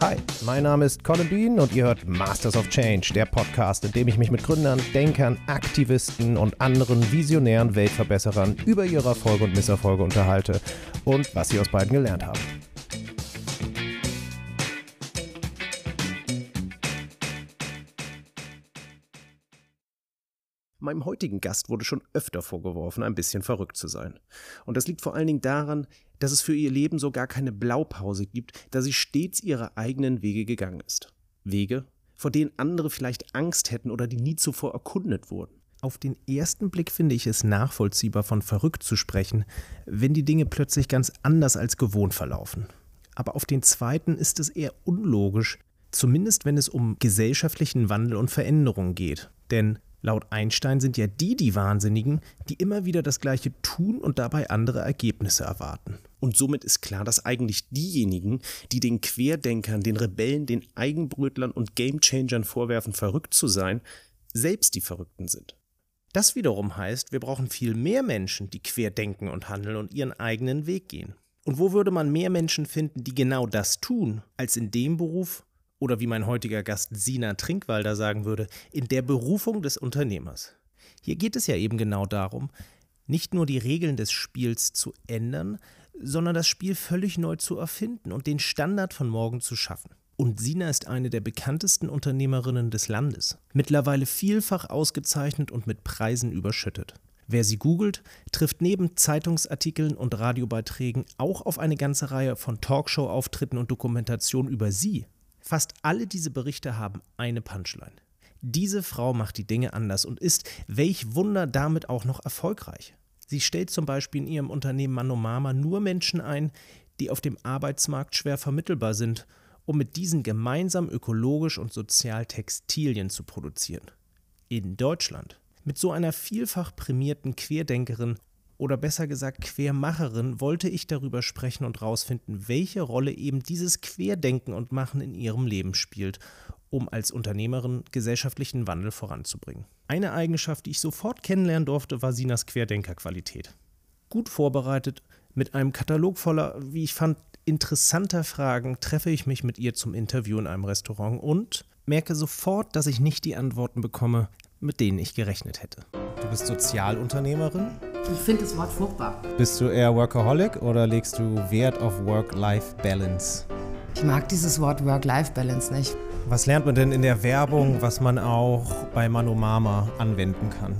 Hi, mein Name ist Colin Bean und ihr hört Masters of Change, der Podcast, in dem ich mich mit Gründern, Denkern, Aktivisten und anderen visionären Weltverbesserern über ihre Erfolge und Misserfolge unterhalte und was sie aus beiden gelernt haben. Meinem heutigen Gast wurde schon öfter vorgeworfen, ein bisschen verrückt zu sein. Und das liegt vor allen Dingen daran, dass es für ihr Leben so gar keine Blaupause gibt, da sie stets ihre eigenen Wege gegangen ist. Wege, vor denen andere vielleicht Angst hätten oder die nie zuvor erkundet wurden. Auf den ersten Blick finde ich es nachvollziehbar, von verrückt zu sprechen, wenn die Dinge plötzlich ganz anders als gewohnt verlaufen. Aber auf den zweiten ist es eher unlogisch, zumindest wenn es um gesellschaftlichen Wandel und Veränderung geht. Denn Laut Einstein sind ja die die Wahnsinnigen, die immer wieder das Gleiche tun und dabei andere Ergebnisse erwarten. Und somit ist klar, dass eigentlich diejenigen, die den Querdenkern, den Rebellen, den Eigenbrötlern und Gamechangern vorwerfen, verrückt zu sein, selbst die Verrückten sind. Das wiederum heißt, wir brauchen viel mehr Menschen, die querdenken und handeln und ihren eigenen Weg gehen. Und wo würde man mehr Menschen finden, die genau das tun, als in dem Beruf, oder wie mein heutiger Gast Sina Trinkwalder sagen würde, in der Berufung des Unternehmers. Hier geht es ja eben genau darum, nicht nur die Regeln des Spiels zu ändern, sondern das Spiel völlig neu zu erfinden und den Standard von morgen zu schaffen. Und Sina ist eine der bekanntesten Unternehmerinnen des Landes, mittlerweile vielfach ausgezeichnet und mit Preisen überschüttet. Wer sie googelt, trifft neben Zeitungsartikeln und Radiobeiträgen auch auf eine ganze Reihe von Talkshow-Auftritten und Dokumentationen über sie, Fast alle diese Berichte haben eine Punchline. Diese Frau macht die Dinge anders und ist, welch Wunder, damit auch noch erfolgreich. Sie stellt zum Beispiel in ihrem Unternehmen Manomama nur Menschen ein, die auf dem Arbeitsmarkt schwer vermittelbar sind, um mit diesen gemeinsam ökologisch und sozial Textilien zu produzieren. In Deutschland. Mit so einer vielfach prämierten Querdenkerin oder besser gesagt Quermacherin, wollte ich darüber sprechen und herausfinden, welche Rolle eben dieses Querdenken und Machen in ihrem Leben spielt, um als Unternehmerin gesellschaftlichen Wandel voranzubringen. Eine Eigenschaft, die ich sofort kennenlernen durfte, war Sinas Querdenkerqualität. Gut vorbereitet, mit einem Katalog voller, wie ich fand, interessanter Fragen treffe ich mich mit ihr zum Interview in einem Restaurant und merke sofort, dass ich nicht die Antworten bekomme, mit denen ich gerechnet hätte. Du bist Sozialunternehmerin, ich finde das Wort furchtbar. Bist du eher Workaholic oder legst du Wert auf Work-Life-Balance? Ich mag dieses Wort Work-Life-Balance nicht. Was lernt man denn in der Werbung, was man auch bei Manomama anwenden kann?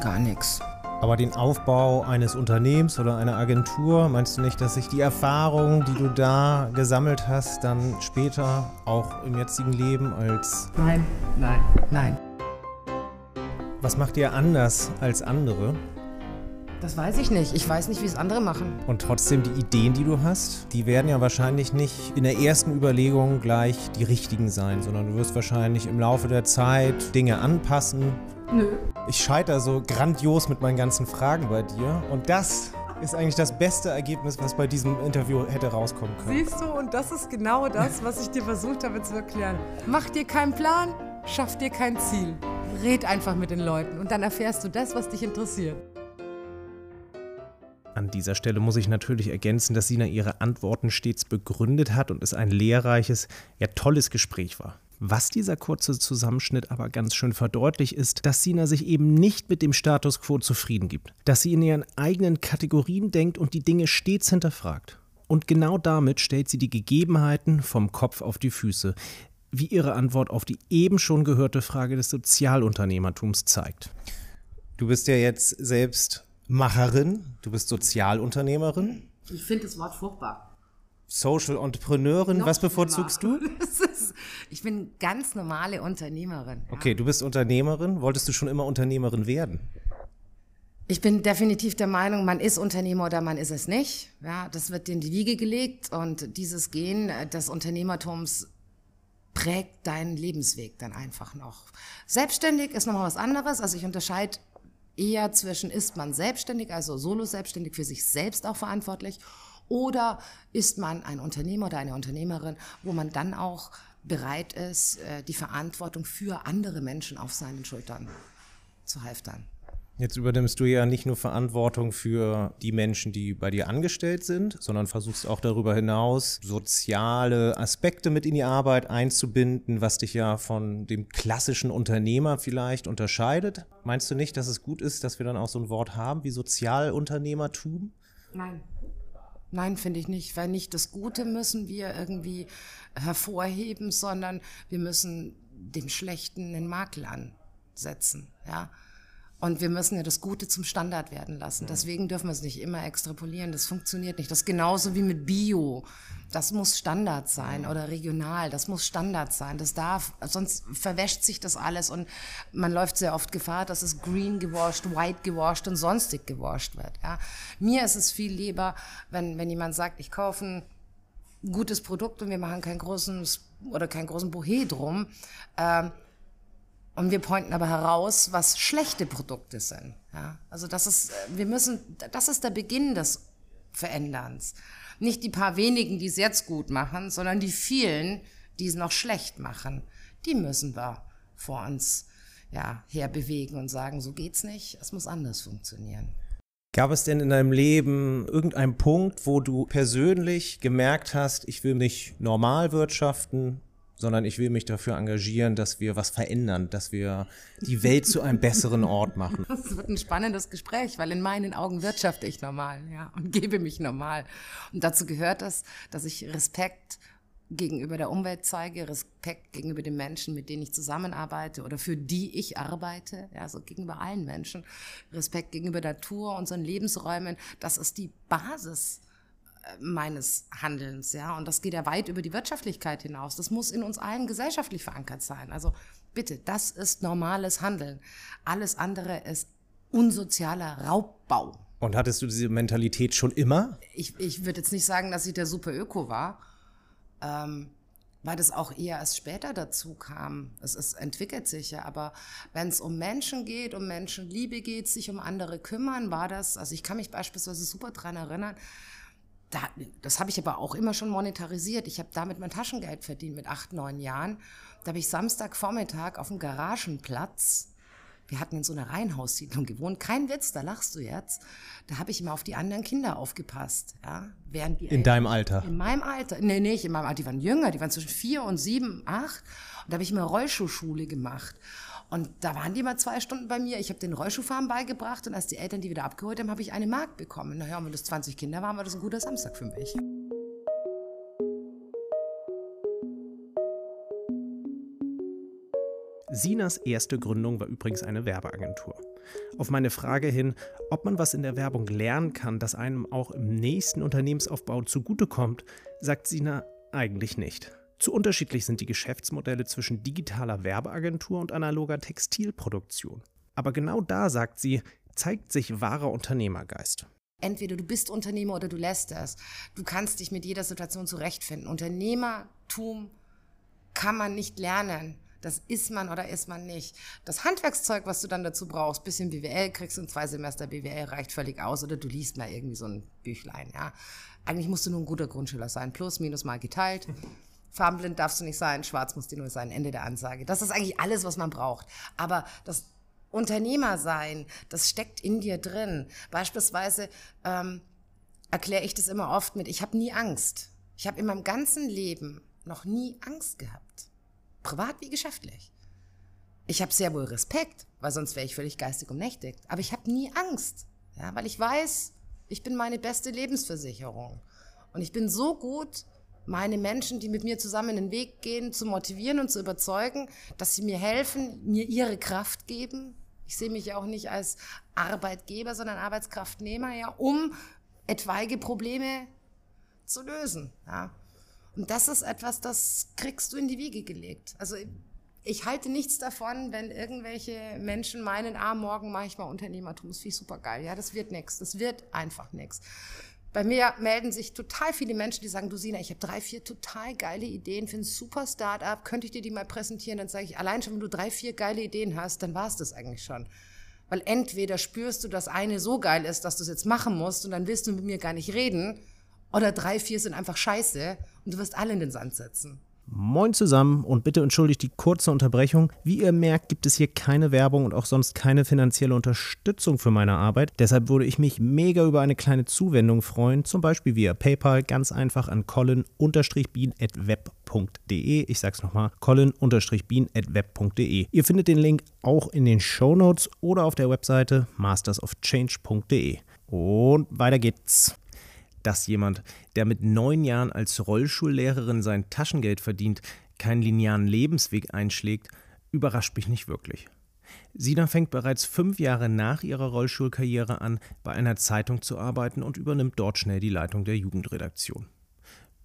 Gar nichts. Aber den Aufbau eines Unternehmens oder einer Agentur, meinst du nicht, dass sich die Erfahrung, die du da gesammelt hast, dann später auch im jetzigen Leben als... Nein, nein, nein. Was macht ihr anders als andere? Das weiß ich nicht. Ich weiß nicht, wie es andere machen. Und trotzdem die Ideen, die du hast, die werden ja wahrscheinlich nicht in der ersten Überlegung gleich die richtigen sein, sondern du wirst wahrscheinlich im Laufe der Zeit Dinge anpassen. Nö. Ich scheitere so grandios mit meinen ganzen Fragen bei dir und das ist eigentlich das beste Ergebnis, was bei diesem Interview hätte rauskommen können. Siehst du, und das ist genau das, was ich dir versucht habe zu erklären. Mach dir keinen Plan, schaff dir kein Ziel red einfach mit den Leuten und dann erfährst du das, was dich interessiert. An dieser Stelle muss ich natürlich ergänzen, dass Sina ihre Antworten stets begründet hat und es ein lehrreiches, ja tolles Gespräch war. Was dieser kurze Zusammenschnitt aber ganz schön verdeutlicht ist, dass Sina sich eben nicht mit dem Status quo zufrieden gibt, dass sie in ihren eigenen Kategorien denkt und die Dinge stets hinterfragt. Und genau damit stellt sie die Gegebenheiten vom Kopf auf die Füße wie Ihre Antwort auf die eben schon gehörte Frage des Sozialunternehmertums zeigt. Du bist ja jetzt selbst Macherin, du bist Sozialunternehmerin. Ich finde das Wort furchtbar. Social Entrepreneurin, Noch was bevorzugst du? Ist, ich bin ganz normale Unternehmerin. Ja. Okay, du bist Unternehmerin. Wolltest du schon immer Unternehmerin werden? Ich bin definitiv der Meinung, man ist Unternehmer oder man ist es nicht. Ja, das wird in die Wiege gelegt und dieses Gen des Unternehmertums prägt deinen Lebensweg dann einfach noch. Selbstständig ist nochmal was anderes. Also ich unterscheide eher zwischen, ist man selbstständig, also solo selbstständig für sich selbst auch verantwortlich, oder ist man ein Unternehmer oder eine Unternehmerin, wo man dann auch bereit ist, äh, die Verantwortung für andere Menschen auf seinen Schultern zu halftern. Jetzt übernimmst du ja nicht nur Verantwortung für die Menschen, die bei dir angestellt sind, sondern versuchst auch darüber hinaus soziale Aspekte mit in die Arbeit einzubinden, was dich ja von dem klassischen Unternehmer vielleicht unterscheidet. Meinst du nicht, dass es gut ist, dass wir dann auch so ein Wort haben wie Sozialunternehmertum? Nein. Nein, finde ich nicht, weil nicht das Gute müssen wir irgendwie hervorheben, sondern wir müssen dem Schlechten den Makel ansetzen, ja. Und wir müssen ja das Gute zum Standard werden lassen. Deswegen dürfen wir es nicht immer extrapolieren. Das funktioniert nicht. Das ist genauso wie mit Bio. Das muss Standard sein oder regional. Das muss Standard sein. Das darf, sonst verwäscht sich das alles und man läuft sehr oft Gefahr, dass es green gewascht, white gewascht und sonstig gewascht wird. Ja. Mir ist es viel lieber, wenn, wenn jemand sagt, ich kaufe ein gutes Produkt und wir machen keinen großen oder keinen großen Bohe drum. Ähm, und wir pointen aber heraus, was schlechte Produkte sind. Ja? Also das ist, wir müssen, das ist der Beginn des Veränderns. Nicht die paar wenigen, die es jetzt gut machen, sondern die vielen, die es noch schlecht machen. Die müssen wir vor uns ja, herbewegen und sagen, so geht's nicht, es muss anders funktionieren. Gab es denn in deinem Leben irgendeinen Punkt, wo du persönlich gemerkt hast, ich will mich normal wirtschaften, sondern ich will mich dafür engagieren, dass wir was verändern, dass wir die Welt zu einem besseren Ort machen. Das wird ein spannendes Gespräch, weil in meinen Augen wirtschafte ich normal, ja, und gebe mich normal. Und dazu gehört es, dass ich Respekt gegenüber der Umwelt zeige, Respekt gegenüber den Menschen, mit denen ich zusammenarbeite oder für die ich arbeite, ja, also gegenüber allen Menschen, Respekt gegenüber der Natur, unseren Lebensräumen, das ist die Basis meines Handelns, ja. Und das geht ja weit über die Wirtschaftlichkeit hinaus. Das muss in uns allen gesellschaftlich verankert sein. Also bitte, das ist normales Handeln. Alles andere ist unsozialer Raubbau. Und hattest du diese Mentalität schon immer? Ich, ich würde jetzt nicht sagen, dass ich der super Öko war, ähm, weil das auch eher erst später dazu kam. Es, es entwickelt sich ja, aber wenn es um Menschen geht, um Menschenliebe geht, sich um andere kümmern, war das, also ich kann mich beispielsweise super dran erinnern, da, das habe ich aber auch immer schon monetarisiert. Ich habe damit mein Taschengeld verdient mit acht, neun Jahren. Da habe ich Samstagvormittag auf dem Garagenplatz, wir hatten in so einer Reihenhaussiedlung gewohnt, kein Witz, da lachst du jetzt, da habe ich immer auf die anderen Kinder aufgepasst. Ja, während die in Eltern, deinem Alter? In meinem Alter. Nee, nicht in meinem Alter, die waren jünger, die waren zwischen vier und sieben, acht. Und da habe ich immer Rollschuhschule gemacht. Und da waren die mal zwei Stunden bei mir. Ich habe den Rollschuhfahren beigebracht und als die Eltern die wieder abgeholt haben, habe ich eine Mark bekommen. Naja, wenn das 20 Kinder waren, war das ein guter Samstag für mich. Sinas erste Gründung war übrigens eine Werbeagentur. Auf meine Frage hin, ob man was in der Werbung lernen kann, das einem auch im nächsten Unternehmensaufbau zugutekommt, sagt Sina eigentlich nicht. Zu unterschiedlich sind die Geschäftsmodelle zwischen digitaler Werbeagentur und analoger Textilproduktion. Aber genau da, sagt sie, zeigt sich wahrer Unternehmergeist. Entweder du bist Unternehmer oder du lässt es. Du kannst dich mit jeder Situation zurechtfinden. Unternehmertum kann man nicht lernen. Das ist man oder ist man nicht. Das Handwerkszeug, was du dann dazu brauchst, bisschen BWL, kriegst in zwei Semester BWL, reicht völlig aus. Oder du liest mal irgendwie so ein Büchlein, ja. Eigentlich musst du nur ein guter Grundschüler sein. Plus, minus mal geteilt. Farbenblind darfst du nicht sein, schwarz muss dir nur sein, Ende der Ansage. Das ist eigentlich alles, was man braucht. Aber das Unternehmer sein, das steckt in dir drin. Beispielsweise ähm, erkläre ich das immer oft mit, ich habe nie Angst. Ich habe in meinem ganzen Leben noch nie Angst gehabt. Privat wie geschäftlich. Ich habe sehr wohl Respekt, weil sonst wäre ich völlig geistig umnächtigt. Aber ich habe nie Angst, ja, weil ich weiß, ich bin meine beste Lebensversicherung. Und ich bin so gut meine Menschen, die mit mir zusammen den Weg gehen, zu motivieren und zu überzeugen, dass sie mir helfen, mir ihre Kraft geben. Ich sehe mich ja auch nicht als Arbeitgeber, sondern Arbeitskraftnehmer, ja, um etwaige Probleme zu lösen. Ja. Und das ist etwas, das kriegst du in die Wiege gelegt. Also ich halte nichts davon, wenn irgendwelche Menschen meinen, ah, morgen mache ich mal Unternehmertum, das finde ich super geil. Ja, das wird nichts. Das wird einfach nichts. Bei mir melden sich total viele Menschen, die sagen, du Sina, ich habe drei, vier total geile Ideen für ein super Startup, könnte ich dir die mal präsentieren? Dann sage ich, allein schon, wenn du drei, vier geile Ideen hast, dann war es das eigentlich schon. Weil entweder spürst du, dass eine so geil ist, dass du es jetzt machen musst und dann willst du mit mir gar nicht reden, oder drei, vier sind einfach scheiße und du wirst alle in den Sand setzen. Moin zusammen und bitte entschuldigt die kurze Unterbrechung. Wie ihr merkt, gibt es hier keine Werbung und auch sonst keine finanzielle Unterstützung für meine Arbeit. Deshalb würde ich mich mega über eine kleine Zuwendung freuen, zum Beispiel via PayPal, ganz einfach an colin-bean.web.de. Ich sag's nochmal, colin-bean.web.de. Ihr findet den Link auch in den Show Notes oder auf der Webseite mastersofchange.de. Und weiter geht's dass jemand, der mit neun Jahren als Rollschullehrerin sein Taschengeld verdient, keinen linearen Lebensweg einschlägt, überrascht mich nicht wirklich. Sina fängt bereits fünf Jahre nach ihrer Rollschulkarriere an, bei einer Zeitung zu arbeiten und übernimmt dort schnell die Leitung der Jugendredaktion.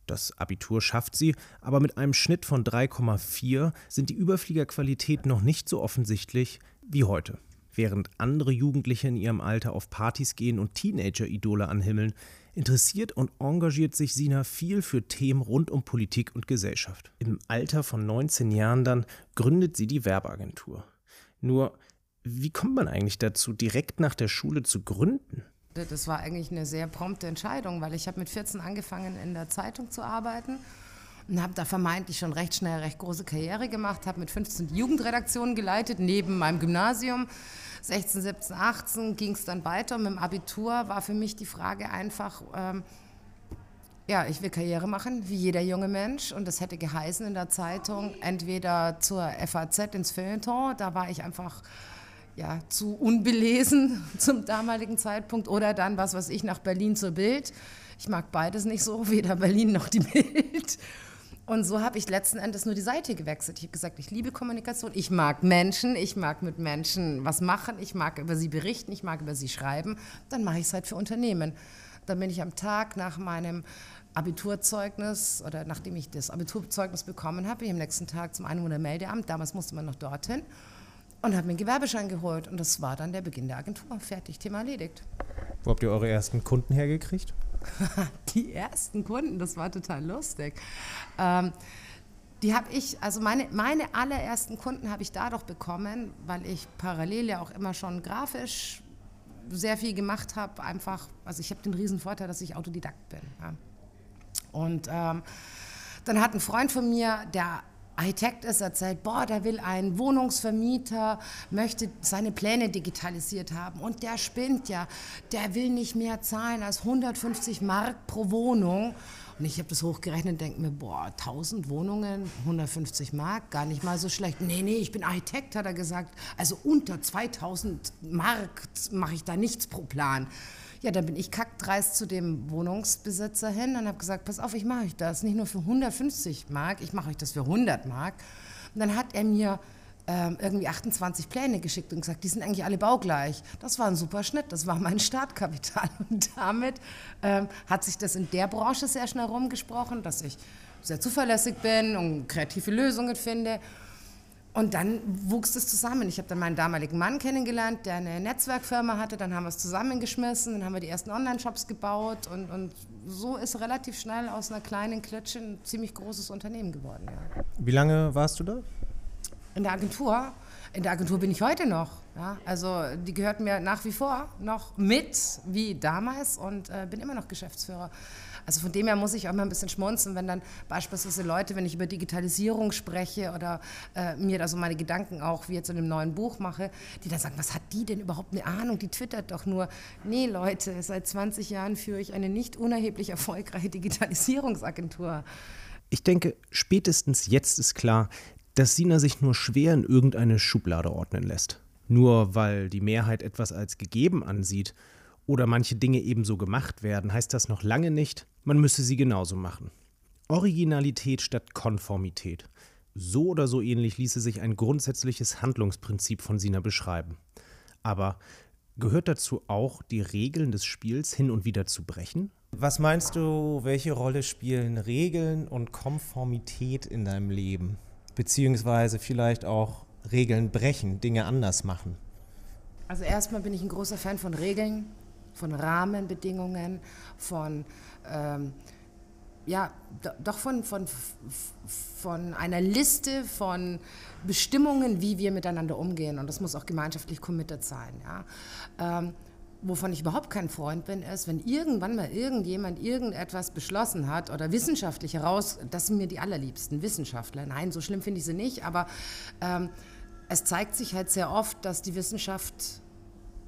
Das Abitur schafft sie, aber mit einem Schnitt von 3,4 sind die Überfliegerqualitäten noch nicht so offensichtlich wie heute. Während andere Jugendliche in ihrem Alter auf Partys gehen und Teenager-Idole anhimmeln, interessiert und engagiert sich Sina viel für Themen rund um Politik und Gesellschaft. Im Alter von 19 Jahren dann gründet sie die Werbeagentur. Nur, wie kommt man eigentlich dazu, direkt nach der Schule zu gründen? Das war eigentlich eine sehr prompte Entscheidung, weil ich habe mit 14 angefangen, in der Zeitung zu arbeiten und habe da vermeintlich schon recht schnell recht große Karriere gemacht, habe mit 15 die Jugendredaktion geleitet, neben meinem Gymnasium. 16, 17, 18 ging es dann weiter. Mit dem Abitur war für mich die Frage einfach, ähm, ja, ich will Karriere machen, wie jeder junge Mensch. Und das hätte geheißen in der Zeitung, entweder zur FAZ ins Feuilleton, da war ich einfach ja, zu unbelesen zum damaligen Zeitpunkt, oder dann, was weiß ich, nach Berlin zur Bild. Ich mag beides nicht so, weder Berlin noch die Bild. Und so habe ich letzten Endes nur die Seite gewechselt. Ich habe gesagt, ich liebe Kommunikation, ich mag Menschen, ich mag mit Menschen was machen, ich mag über sie berichten, ich mag über sie schreiben. Dann mache ich es halt für Unternehmen. Dann bin ich am Tag nach meinem Abiturzeugnis oder nachdem ich das Abiturzeugnis bekommen habe, ich am nächsten Tag zum Einwohnermeldeamt, damals musste man noch dorthin, und habe mir einen Gewerbeschein geholt. Und das war dann der Beginn der Agentur. Fertig, Thema erledigt. Wo habt ihr eure ersten Kunden hergekriegt? die ersten Kunden, das war total lustig. Ähm, die habe ich, also meine, meine allerersten Kunden habe ich dadurch bekommen, weil ich parallel ja auch immer schon grafisch sehr viel gemacht habe. Einfach, also ich habe den riesen Vorteil, dass ich Autodidakt bin. Ja. Und ähm, dann hat ein Freund von mir, der Architekt ist, erzählt, boah, der will ein Wohnungsvermieter, möchte seine Pläne digitalisiert haben und der spinnt ja, der will nicht mehr zahlen als 150 Mark pro Wohnung. Und ich habe das hochgerechnet und denke mir, boah, 1000 Wohnungen, 150 Mark, gar nicht mal so schlecht. Nee, nee, ich bin Architekt, hat er gesagt. Also unter 2000 Mark mache ich da nichts pro Plan. Ja, dann bin ich kackdreist zu dem Wohnungsbesitzer hin und habe gesagt, pass auf, ich mache euch das nicht nur für 150 Mark, ich mache euch das für 100 Mark. Und dann hat er mir ähm, irgendwie 28 Pläne geschickt und gesagt, die sind eigentlich alle baugleich. Das war ein super Schnitt, das war mein Startkapital. Und damit ähm, hat sich das in der Branche sehr schnell rumgesprochen, dass ich sehr zuverlässig bin und kreative Lösungen finde. Und dann wuchs es zusammen. Ich habe dann meinen damaligen Mann kennengelernt, der eine Netzwerkfirma hatte. Dann haben wir es zusammengeschmissen, dann haben wir die ersten Online-Shops gebaut. Und, und so ist relativ schnell aus einer kleinen Klitsche ein ziemlich großes Unternehmen geworden. Ja. Wie lange warst du da? In der Agentur. In der Agentur bin ich heute noch. Ja? Also die gehört mir nach wie vor noch mit, wie damals, und äh, bin immer noch Geschäftsführer. Also von dem her muss ich auch mal ein bisschen schmunzeln, wenn dann beispielsweise Leute, wenn ich über Digitalisierung spreche oder äh, mir da so meine Gedanken auch, wie jetzt in dem neuen Buch mache, die dann sagen, was hat die denn überhaupt eine Ahnung? Die twittert doch nur. Nee, Leute, seit 20 Jahren führe ich eine nicht unerheblich erfolgreiche Digitalisierungsagentur. Ich denke, spätestens jetzt ist klar, dass Sina sich nur schwer in irgendeine Schublade ordnen lässt. Nur weil die Mehrheit etwas als gegeben ansieht oder manche Dinge ebenso gemacht werden, heißt das noch lange nicht, man müsse sie genauso machen. Originalität statt Konformität. So oder so ähnlich ließe sich ein grundsätzliches Handlungsprinzip von Sina beschreiben. Aber gehört dazu auch, die Regeln des Spiels hin und wieder zu brechen? Was meinst du, welche Rolle spielen Regeln und Konformität in deinem Leben? Beziehungsweise vielleicht auch Regeln brechen, Dinge anders machen? Also erstmal bin ich ein großer Fan von Regeln von Rahmenbedingungen, von ähm, ja, doch von, von, von einer Liste von Bestimmungen, wie wir miteinander umgehen. Und das muss auch gemeinschaftlich committed sein. Ja. Ähm, wovon ich überhaupt kein Freund bin, ist, wenn irgendwann mal irgendjemand irgendetwas beschlossen hat oder wissenschaftlich heraus, das sind mir die allerliebsten Wissenschaftler. Nein, so schlimm finde ich sie nicht, aber ähm, es zeigt sich halt sehr oft, dass die Wissenschaft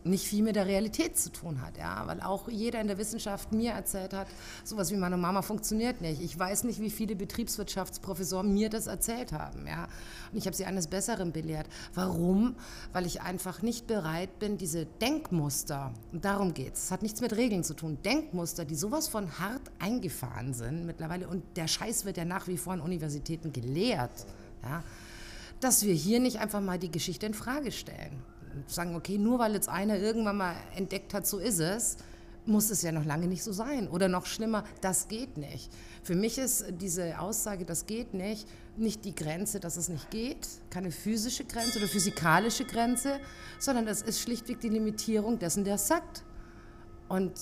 nicht viel mit der Realität zu tun hat, ja, weil auch jeder in der Wissenschaft mir erzählt hat, sowas wie meine Mama funktioniert nicht. Ich weiß nicht, wie viele Betriebswirtschaftsprofessoren mir das erzählt haben, ja, und ich habe sie eines Besseren belehrt. Warum? Weil ich einfach nicht bereit bin, diese Denkmuster, und darum geht's. Es hat nichts mit Regeln zu tun. Denkmuster, die sowas von hart eingefahren sind mittlerweile, und der Scheiß wird ja nach wie vor an Universitäten gelehrt, ja, dass wir hier nicht einfach mal die Geschichte in Frage stellen sagen, okay, nur weil jetzt einer irgendwann mal entdeckt hat, so ist es, muss es ja noch lange nicht so sein. Oder noch schlimmer, das geht nicht. Für mich ist diese Aussage, das geht nicht, nicht die Grenze, dass es nicht geht, keine physische Grenze oder physikalische Grenze, sondern das ist schlichtweg die Limitierung dessen, der es sagt. Und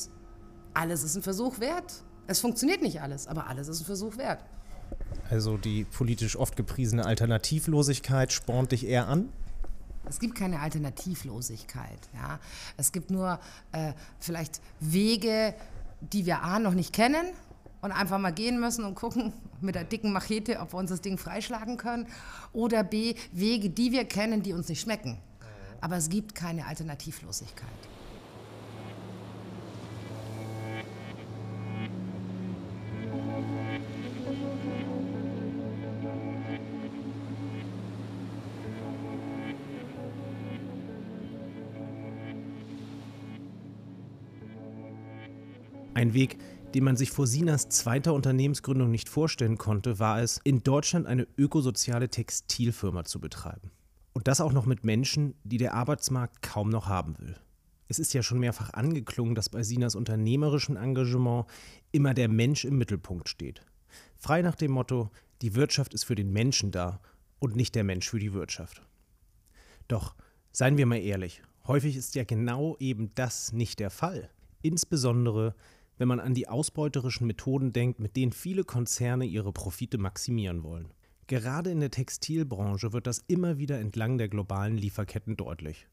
alles ist ein Versuch wert. Es funktioniert nicht alles, aber alles ist ein Versuch wert. Also die politisch oft gepriesene Alternativlosigkeit spornt dich eher an? Es gibt keine Alternativlosigkeit. Ja? Es gibt nur äh, vielleicht Wege, die wir A noch nicht kennen und einfach mal gehen müssen und gucken mit der dicken Machete, ob wir uns das Ding freischlagen können. Oder B, Wege, die wir kennen, die uns nicht schmecken. Aber es gibt keine Alternativlosigkeit. Ein Weg, den man sich vor Sinas zweiter Unternehmensgründung nicht vorstellen konnte, war es, in Deutschland eine ökosoziale Textilfirma zu betreiben. Und das auch noch mit Menschen, die der Arbeitsmarkt kaum noch haben will. Es ist ja schon mehrfach angeklungen, dass bei Sinas unternehmerischem Engagement immer der Mensch im Mittelpunkt steht. Frei nach dem Motto, die Wirtschaft ist für den Menschen da und nicht der Mensch für die Wirtschaft. Doch, seien wir mal ehrlich, häufig ist ja genau eben das nicht der Fall. Insbesondere wenn man an die ausbeuterischen Methoden denkt, mit denen viele Konzerne ihre Profite maximieren wollen. Gerade in der Textilbranche wird das immer wieder entlang der globalen Lieferketten deutlich.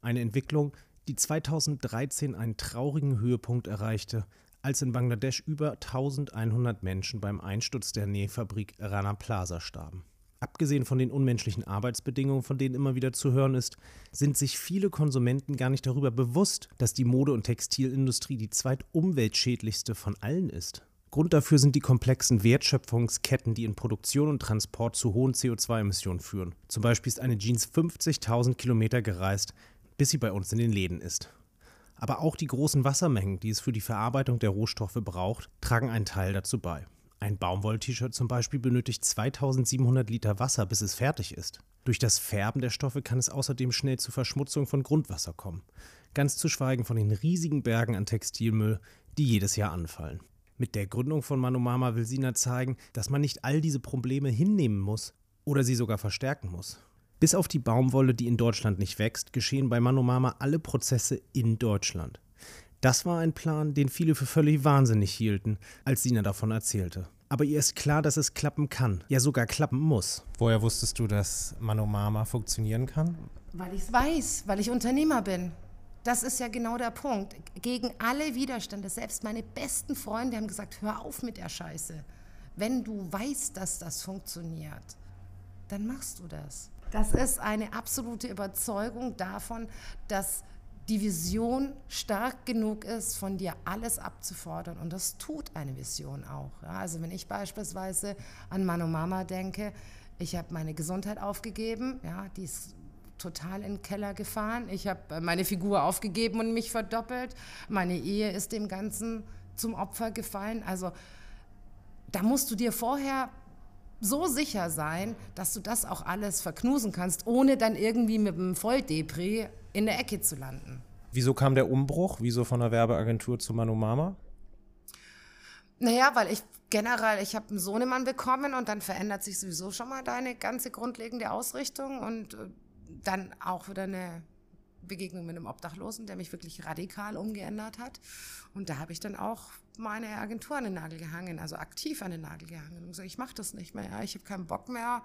Eine Entwicklung, die 2013 einen traurigen Höhepunkt erreichte, als in Bangladesch über 1100 Menschen beim Einsturz der Nähfabrik Rana Plaza starben. Abgesehen von den unmenschlichen Arbeitsbedingungen, von denen immer wieder zu hören ist, sind sich viele Konsumenten gar nicht darüber bewusst, dass die Mode- und Textilindustrie die zweitumweltschädlichste von allen ist. Grund dafür sind die komplexen Wertschöpfungsketten, die in Produktion und Transport zu hohen CO2-Emissionen führen. Zum Beispiel ist eine Jeans 50.000 Kilometer gereist, bis sie bei uns in den Läden ist. Aber auch die großen Wassermengen, die es für die Verarbeitung der Rohstoffe braucht, tragen einen Teil dazu bei. Ein Baumwoll-T-Shirt zum Beispiel benötigt 2700 Liter Wasser, bis es fertig ist. Durch das Färben der Stoffe kann es außerdem schnell zu Verschmutzung von Grundwasser kommen. Ganz zu schweigen von den riesigen Bergen an Textilmüll, die jedes Jahr anfallen. Mit der Gründung von Manomama will Sina zeigen, dass man nicht all diese Probleme hinnehmen muss oder sie sogar verstärken muss. Bis auf die Baumwolle, die in Deutschland nicht wächst, geschehen bei Manomama alle Prozesse in Deutschland. Das war ein Plan, den viele für völlig wahnsinnig hielten, als Sina davon erzählte. Aber ihr ist klar, dass es klappen kann, ja sogar klappen muss. Woher wusstest du, dass Manomama funktionieren kann? Weil ich es weiß, weil ich Unternehmer bin. Das ist ja genau der Punkt. Gegen alle Widerstände, selbst meine besten Freunde haben gesagt, hör auf mit der Scheiße. Wenn du weißt, dass das funktioniert, dann machst du das. Das ist eine absolute Überzeugung davon, dass die Vision stark genug ist, von dir alles abzufordern. Und das tut eine Vision auch. Ja, also wenn ich beispielsweise an Mano Mama denke, ich habe meine Gesundheit aufgegeben, ja, die ist total in den Keller gefahren. Ich habe äh, meine Figur aufgegeben und mich verdoppelt. Meine Ehe ist dem Ganzen zum Opfer gefallen. Also da musst du dir vorher so sicher sein, dass du das auch alles verknusen kannst, ohne dann irgendwie mit einem Volldepri in der Ecke zu landen. Wieso kam der Umbruch? Wieso von der Werbeagentur zu Manomama? Naja, weil ich generell, ich habe einen Sohnemann bekommen und dann verändert sich sowieso schon mal deine ganze grundlegende Ausrichtung und äh, dann auch wieder eine Begegnung mit einem Obdachlosen, der mich wirklich radikal umgeändert hat. Und da habe ich dann auch meine Agentur an den Nagel gehangen, also aktiv an den Nagel gehangen und gesagt, ich mache das nicht mehr, ja, ich habe keinen Bock mehr,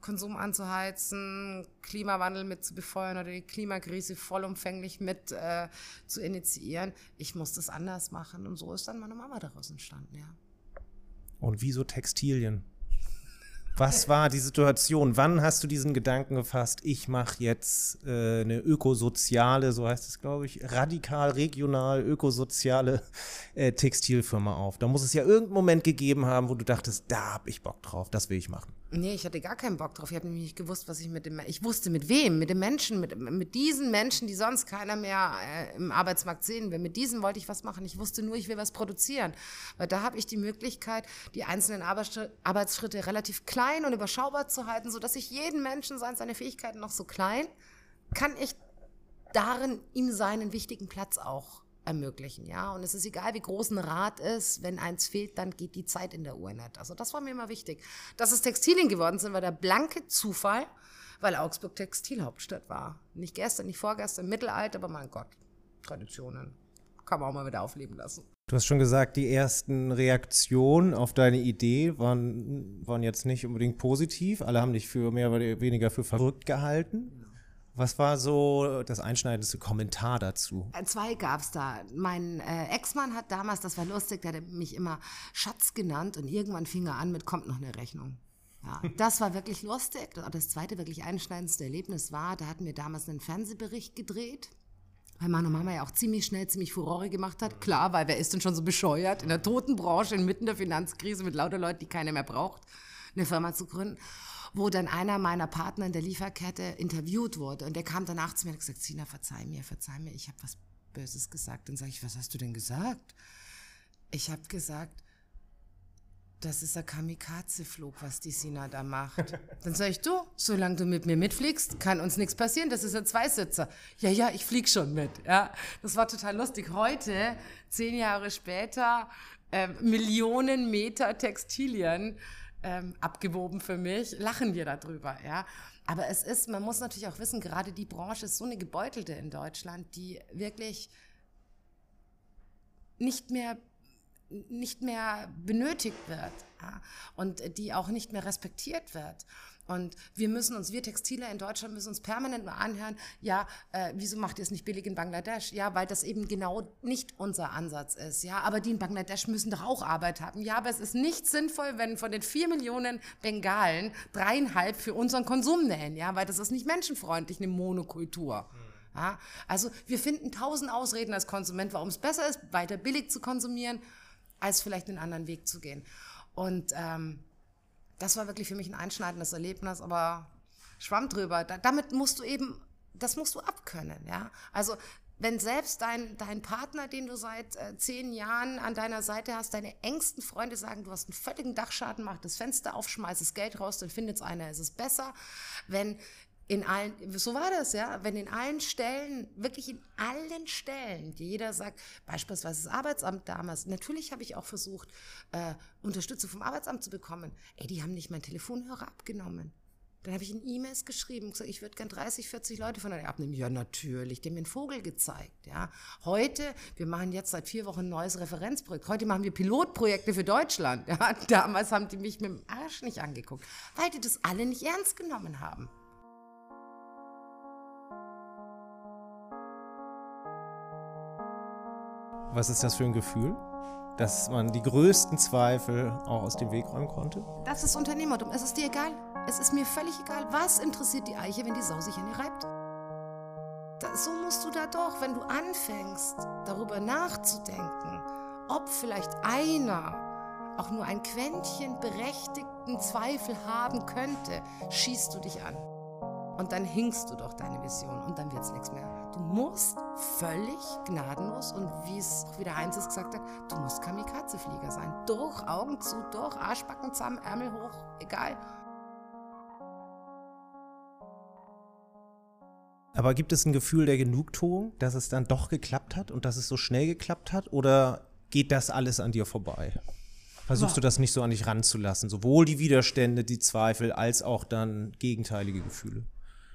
Konsum anzuheizen, Klimawandel mit zu befeuern oder die Klimakrise vollumfänglich mit äh, zu initiieren. Ich muss das anders machen und so ist dann meine Mama daraus entstanden, ja. Und wieso Textilien? Was war die Situation? Wann hast du diesen Gedanken gefasst, ich mache jetzt äh, eine ökosoziale, so heißt es, glaube ich, radikal, regional, ökosoziale äh, Textilfirma auf? Da muss es ja irgendeinen Moment gegeben haben, wo du dachtest, da habe ich Bock drauf, das will ich machen. Nee, ich hatte gar keinen Bock drauf. Ich habe nämlich nicht gewusst, was ich mit dem, ich wusste mit wem, mit den Menschen, mit, mit diesen Menschen, die sonst keiner mehr äh, im Arbeitsmarkt sehen will. Mit diesen wollte ich was machen. Ich wusste nur, ich will was produzieren. Weil da habe ich die Möglichkeit, die einzelnen Arbeitsschritte relativ klein und überschaubar zu halten, sodass ich jeden Menschen, seien seine Fähigkeiten noch so klein, kann ich darin ihm seinen wichtigen Platz auch ermöglichen, ja. Und es ist egal, wie groß ein Rad ist, wenn eins fehlt, dann geht die Zeit in der Uhr nicht. Also das war mir immer wichtig. Dass es Textilien geworden sind, war der blanke Zufall, weil Augsburg Textilhauptstadt war. Nicht gestern, nicht vorgestern, Mittelalter, aber mein Gott, Traditionen kann man auch mal wieder aufleben lassen. Du hast schon gesagt, die ersten Reaktionen auf deine Idee waren, waren jetzt nicht unbedingt positiv. Alle haben dich für mehr oder weniger für verrückt gehalten. Was war so das einschneidendste Kommentar dazu? Äh, zwei gab es da. Mein äh, Ex-Mann hat damals, das war lustig, der hat mich immer Schatz genannt und irgendwann fing er an mit, kommt noch eine Rechnung. Ja, das war wirklich lustig. Das zweite wirklich einschneidendste Erlebnis war, da hatten wir damals einen Fernsehbericht gedreht weil meine Mama ja auch ziemlich schnell ziemlich Furore gemacht hat. Klar, weil wer ist denn schon so bescheuert, in der toten Branche, inmitten der Finanzkrise mit lauter Leuten, die keiner mehr braucht, eine Firma zu gründen wo dann einer meiner Partner in der Lieferkette interviewt wurde. Und der kam danach zu mir und hat gesagt, Sina, verzeih mir, verzeih mir, ich habe was Böses gesagt. Dann sage ich, was hast du denn gesagt? Ich habe gesagt, das ist ein Kamikaze-Flug, was die Sina da macht. Dann sage ich, du, solange du mit mir mitfliegst, kann uns nichts passieren. Das ist ein Zweisitzer. Ja, ja, ich flieg schon mit. Ja, das war total lustig. Heute, zehn Jahre später, äh, Millionen Meter Textilien ähm, abgewoben für mich, lachen wir darüber, ja. Aber es ist, man muss natürlich auch wissen, gerade die Branche ist so eine gebeutelte in Deutschland, die wirklich nicht mehr nicht mehr benötigt wird ja, und die auch nicht mehr respektiert wird. Und wir müssen uns, wir Textiler in Deutschland müssen uns permanent mal anhören, ja, äh, wieso macht ihr es nicht billig in Bangladesch? Ja, weil das eben genau nicht unser Ansatz ist. Ja, aber die in Bangladesch müssen doch auch Arbeit haben. Ja, aber es ist nicht sinnvoll, wenn von den vier Millionen Bengalen dreieinhalb für unseren Konsum nähen. Ja, weil das ist nicht menschenfreundlich, eine Monokultur. Ja, also wir finden tausend Ausreden als Konsument, warum es besser ist, weiter billig zu konsumieren, als vielleicht einen anderen Weg zu gehen. Und ähm, das war wirklich für mich ein einschneidendes Erlebnis, aber schwamm drüber. Da, damit musst du eben, das musst du abkönnen, ja. Also wenn selbst dein, dein Partner, den du seit äh, zehn Jahren an deiner Seite hast, deine engsten Freunde sagen, du hast einen völligen Dachschaden, mach das Fenster auf, schmeiß das Geld raus, dann findet es einer, ist es besser. Wenn in allen, so war das, ja, wenn in allen Stellen, wirklich in allen Stellen, jeder sagt, beispielsweise das Arbeitsamt damals, natürlich habe ich auch versucht, äh, Unterstützung vom Arbeitsamt zu bekommen. Ey, die haben nicht meinen Telefonhörer abgenommen. Dann habe ich in E-Mails geschrieben und gesagt, ich würde gern 30, 40 Leute von euch abnehmen. Ja, natürlich, dem den Vogel gezeigt. Ja. Heute, wir machen jetzt seit vier Wochen ein neues Referenzprojekt. Heute machen wir Pilotprojekte für Deutschland. Ja. Damals haben die mich mit dem Arsch nicht angeguckt, weil die das alle nicht ernst genommen haben. Was ist das für ein Gefühl? Dass man die größten Zweifel auch aus dem Weg räumen konnte? Das ist Unternehmertum. Es ist dir egal. Es ist mir völlig egal. Was interessiert die Eiche, wenn die Sau sich an ihr reibt? Das, so musst du da doch, wenn du anfängst, darüber nachzudenken, ob vielleicht einer auch nur ein Quäntchen berechtigten Zweifel haben könnte, schießt du dich an. Und dann hinkst du doch deine Vision und dann wird es nichts mehr. Du musst völlig gnadenlos und wie es auch wieder Heinz gesagt hat, du musst Kamikaze-Flieger sein. Durch, Augen zu, durch, Arschbacken zusammen, Ärmel hoch, egal. Aber gibt es ein Gefühl der Genugtuung, dass es dann doch geklappt hat und dass es so schnell geklappt hat? Oder geht das alles an dir vorbei? Versuchst du das nicht so an dich ranzulassen? Sowohl die Widerstände, die Zweifel, als auch dann gegenteilige Gefühle?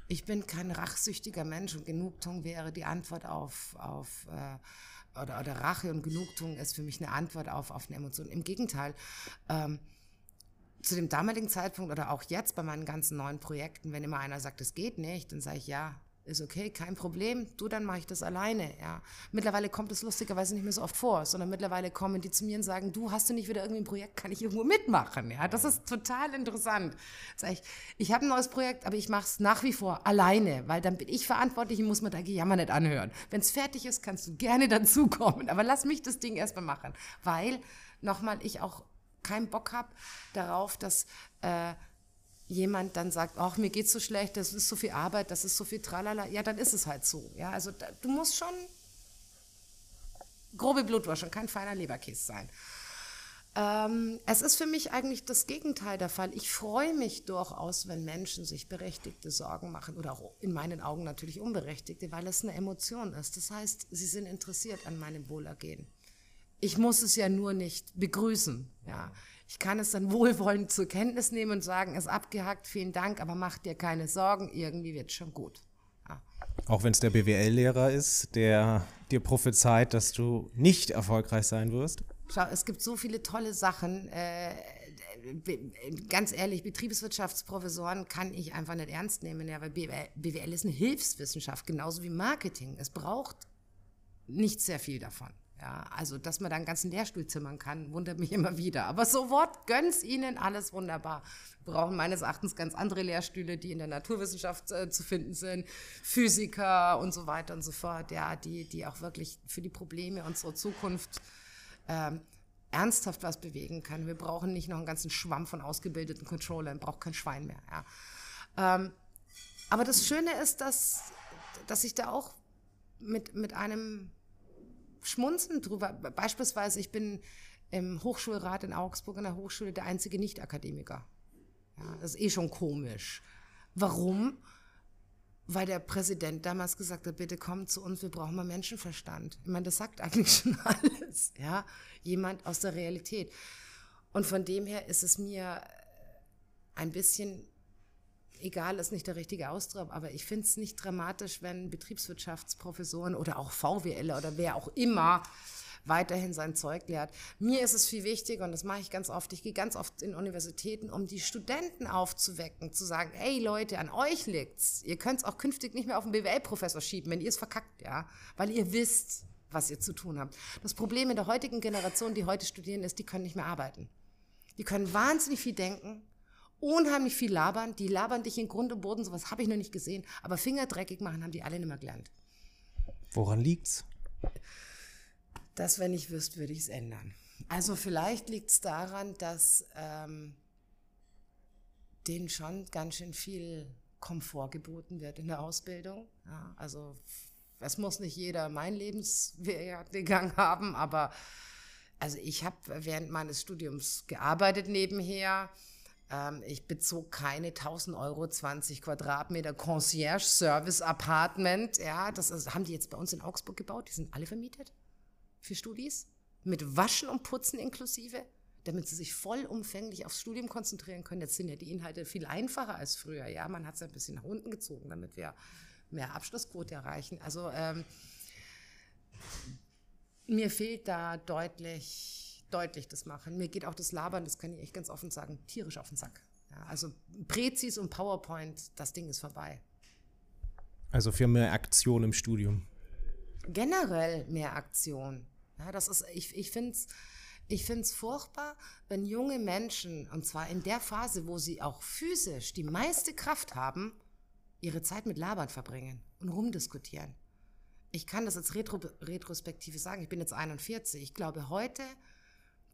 Ich bin kein rachsüchtiger Mensch und Genugtuung wäre die Antwort auf, auf äh, oder, oder Rache und Genugtuung ist für mich eine Antwort auf, auf eine Emotion. Im Gegenteil, ähm, zu dem damaligen Zeitpunkt oder auch jetzt bei meinen ganzen neuen Projekten, wenn immer einer sagt, es geht nicht, dann sage ich ja, ist okay, kein Problem, du, dann mache ich das alleine, ja. Mittlerweile kommt es lustigerweise nicht mehr so oft vor, sondern mittlerweile kommen die zu mir und sagen, du, hast du nicht wieder irgendwie ein Projekt, kann ich irgendwo mitmachen, ja. Das ist total interessant. Sag ich, ich habe ein neues Projekt, aber ich mache es nach wie vor alleine, weil dann bin ich verantwortlich und muss mir da Gejammer nicht anhören. Wenn es fertig ist, kannst du gerne dazukommen, aber lass mich das Ding erstmal machen, weil, nochmal, ich auch keinen Bock habe darauf, dass... Äh, jemand dann sagt, ach, mir geht's so schlecht, das ist so viel Arbeit, das ist so viel Tralala, ja, dann ist es halt so. Ja, also da, du musst schon grobe Blutwäsche, kein feiner Leberkäse sein. Ähm, es ist für mich eigentlich das Gegenteil der Fall. Ich freue mich durchaus, wenn Menschen sich berechtigte Sorgen machen oder auch in meinen Augen natürlich unberechtigte, weil es eine Emotion ist. Das heißt, sie sind interessiert an meinem Wohlergehen. Ich muss es ja nur nicht begrüßen. Ja. Ich kann es dann wohlwollend zur Kenntnis nehmen und sagen, ist abgehackt, vielen Dank, aber mach dir keine Sorgen, irgendwie wird es schon gut. Ja. Auch wenn es der BWL-Lehrer ist, der dir prophezeit, dass du nicht erfolgreich sein wirst? Schau, es gibt so viele tolle Sachen. Äh, ganz ehrlich, Betriebswirtschaftsprofessoren kann ich einfach nicht ernst nehmen, ja, weil BWL ist eine Hilfswissenschaft, genauso wie Marketing. Es braucht nicht sehr viel davon. Ja, also, dass man da einen ganzen Lehrstuhl zimmern kann, wundert mich immer wieder. Aber so Wort, gönn's Ihnen, alles wunderbar. Wir brauchen meines Erachtens ganz andere Lehrstühle, die in der Naturwissenschaft äh, zu finden sind, Physiker und so weiter und so fort, ja, die, die auch wirklich für die Probleme unserer Zukunft ähm, ernsthaft was bewegen können. Wir brauchen nicht noch einen ganzen Schwamm von ausgebildeten Controllern, braucht kein Schwein mehr. Ja. Ähm, aber das Schöne ist, dass, dass ich da auch mit, mit einem schmunzen drüber. Beispielsweise, ich bin im Hochschulrat in Augsburg an der Hochschule der einzige Nicht-Akademiker. Ja, das ist eh schon komisch. Warum? Weil der Präsident damals gesagt hat, bitte kommt zu uns, wir brauchen mal Menschenverstand. Ich meine, das sagt eigentlich schon alles. Ja, jemand aus der Realität. Und von dem her ist es mir ein bisschen egal ist nicht der richtige Ausdruck, aber ich finde es nicht dramatisch, wenn Betriebswirtschaftsprofessoren oder auch VWL oder wer auch immer weiterhin sein Zeug lehrt. Mir ist es viel wichtiger, und das mache ich ganz oft, ich gehe ganz oft in Universitäten, um die Studenten aufzuwecken, zu sagen, ey Leute, an euch liegt's. Ihr könnt es auch künftig nicht mehr auf den BWL-Professor schieben, wenn ihr es verkackt, ja, weil ihr wisst, was ihr zu tun habt. Das Problem in der heutigen Generation, die heute studieren, ist, die können nicht mehr arbeiten. Die können wahnsinnig viel denken, unheimlich viel labern. Die labern dich in Grund und Boden, sowas habe ich noch nicht gesehen. Aber Finger dreckig machen haben die alle nicht mehr gelernt. Woran liegt's? Das, wenn ich wüsste, würde ich es ändern. Also vielleicht liegt es daran, dass ähm, denen schon ganz schön viel Komfort geboten wird in der Ausbildung. Ja, also es muss nicht jeder mein Lebenswerdegang haben, aber also ich habe während meines Studiums gearbeitet nebenher ähm, ich bezog keine 1000 Euro, 20 Quadratmeter Concierge Service Apartment. Ja, das ist, haben die jetzt bei uns in Augsburg gebaut. Die sind alle vermietet für Studis. Mit Waschen und Putzen inklusive, damit sie sich vollumfänglich aufs Studium konzentrieren können. Jetzt sind ja die Inhalte viel einfacher als früher. Ja, man hat es ein bisschen nach unten gezogen, damit wir mehr Abschlussquote erreichen. Also ähm, mir fehlt da deutlich deutlich das machen. Mir geht auch das Labern, das kann ich echt ganz offen sagen, tierisch auf den Sack. Ja, also Präzis und PowerPoint, das Ding ist vorbei. Also für mehr Aktion im Studium. Generell mehr Aktion. Ja, das ist, ich, ich finde es ich find's furchtbar, wenn junge Menschen, und zwar in der Phase, wo sie auch physisch die meiste Kraft haben, ihre Zeit mit Labern verbringen und rumdiskutieren. Ich kann das als Retro Retrospektive sagen, ich bin jetzt 41. Ich glaube, heute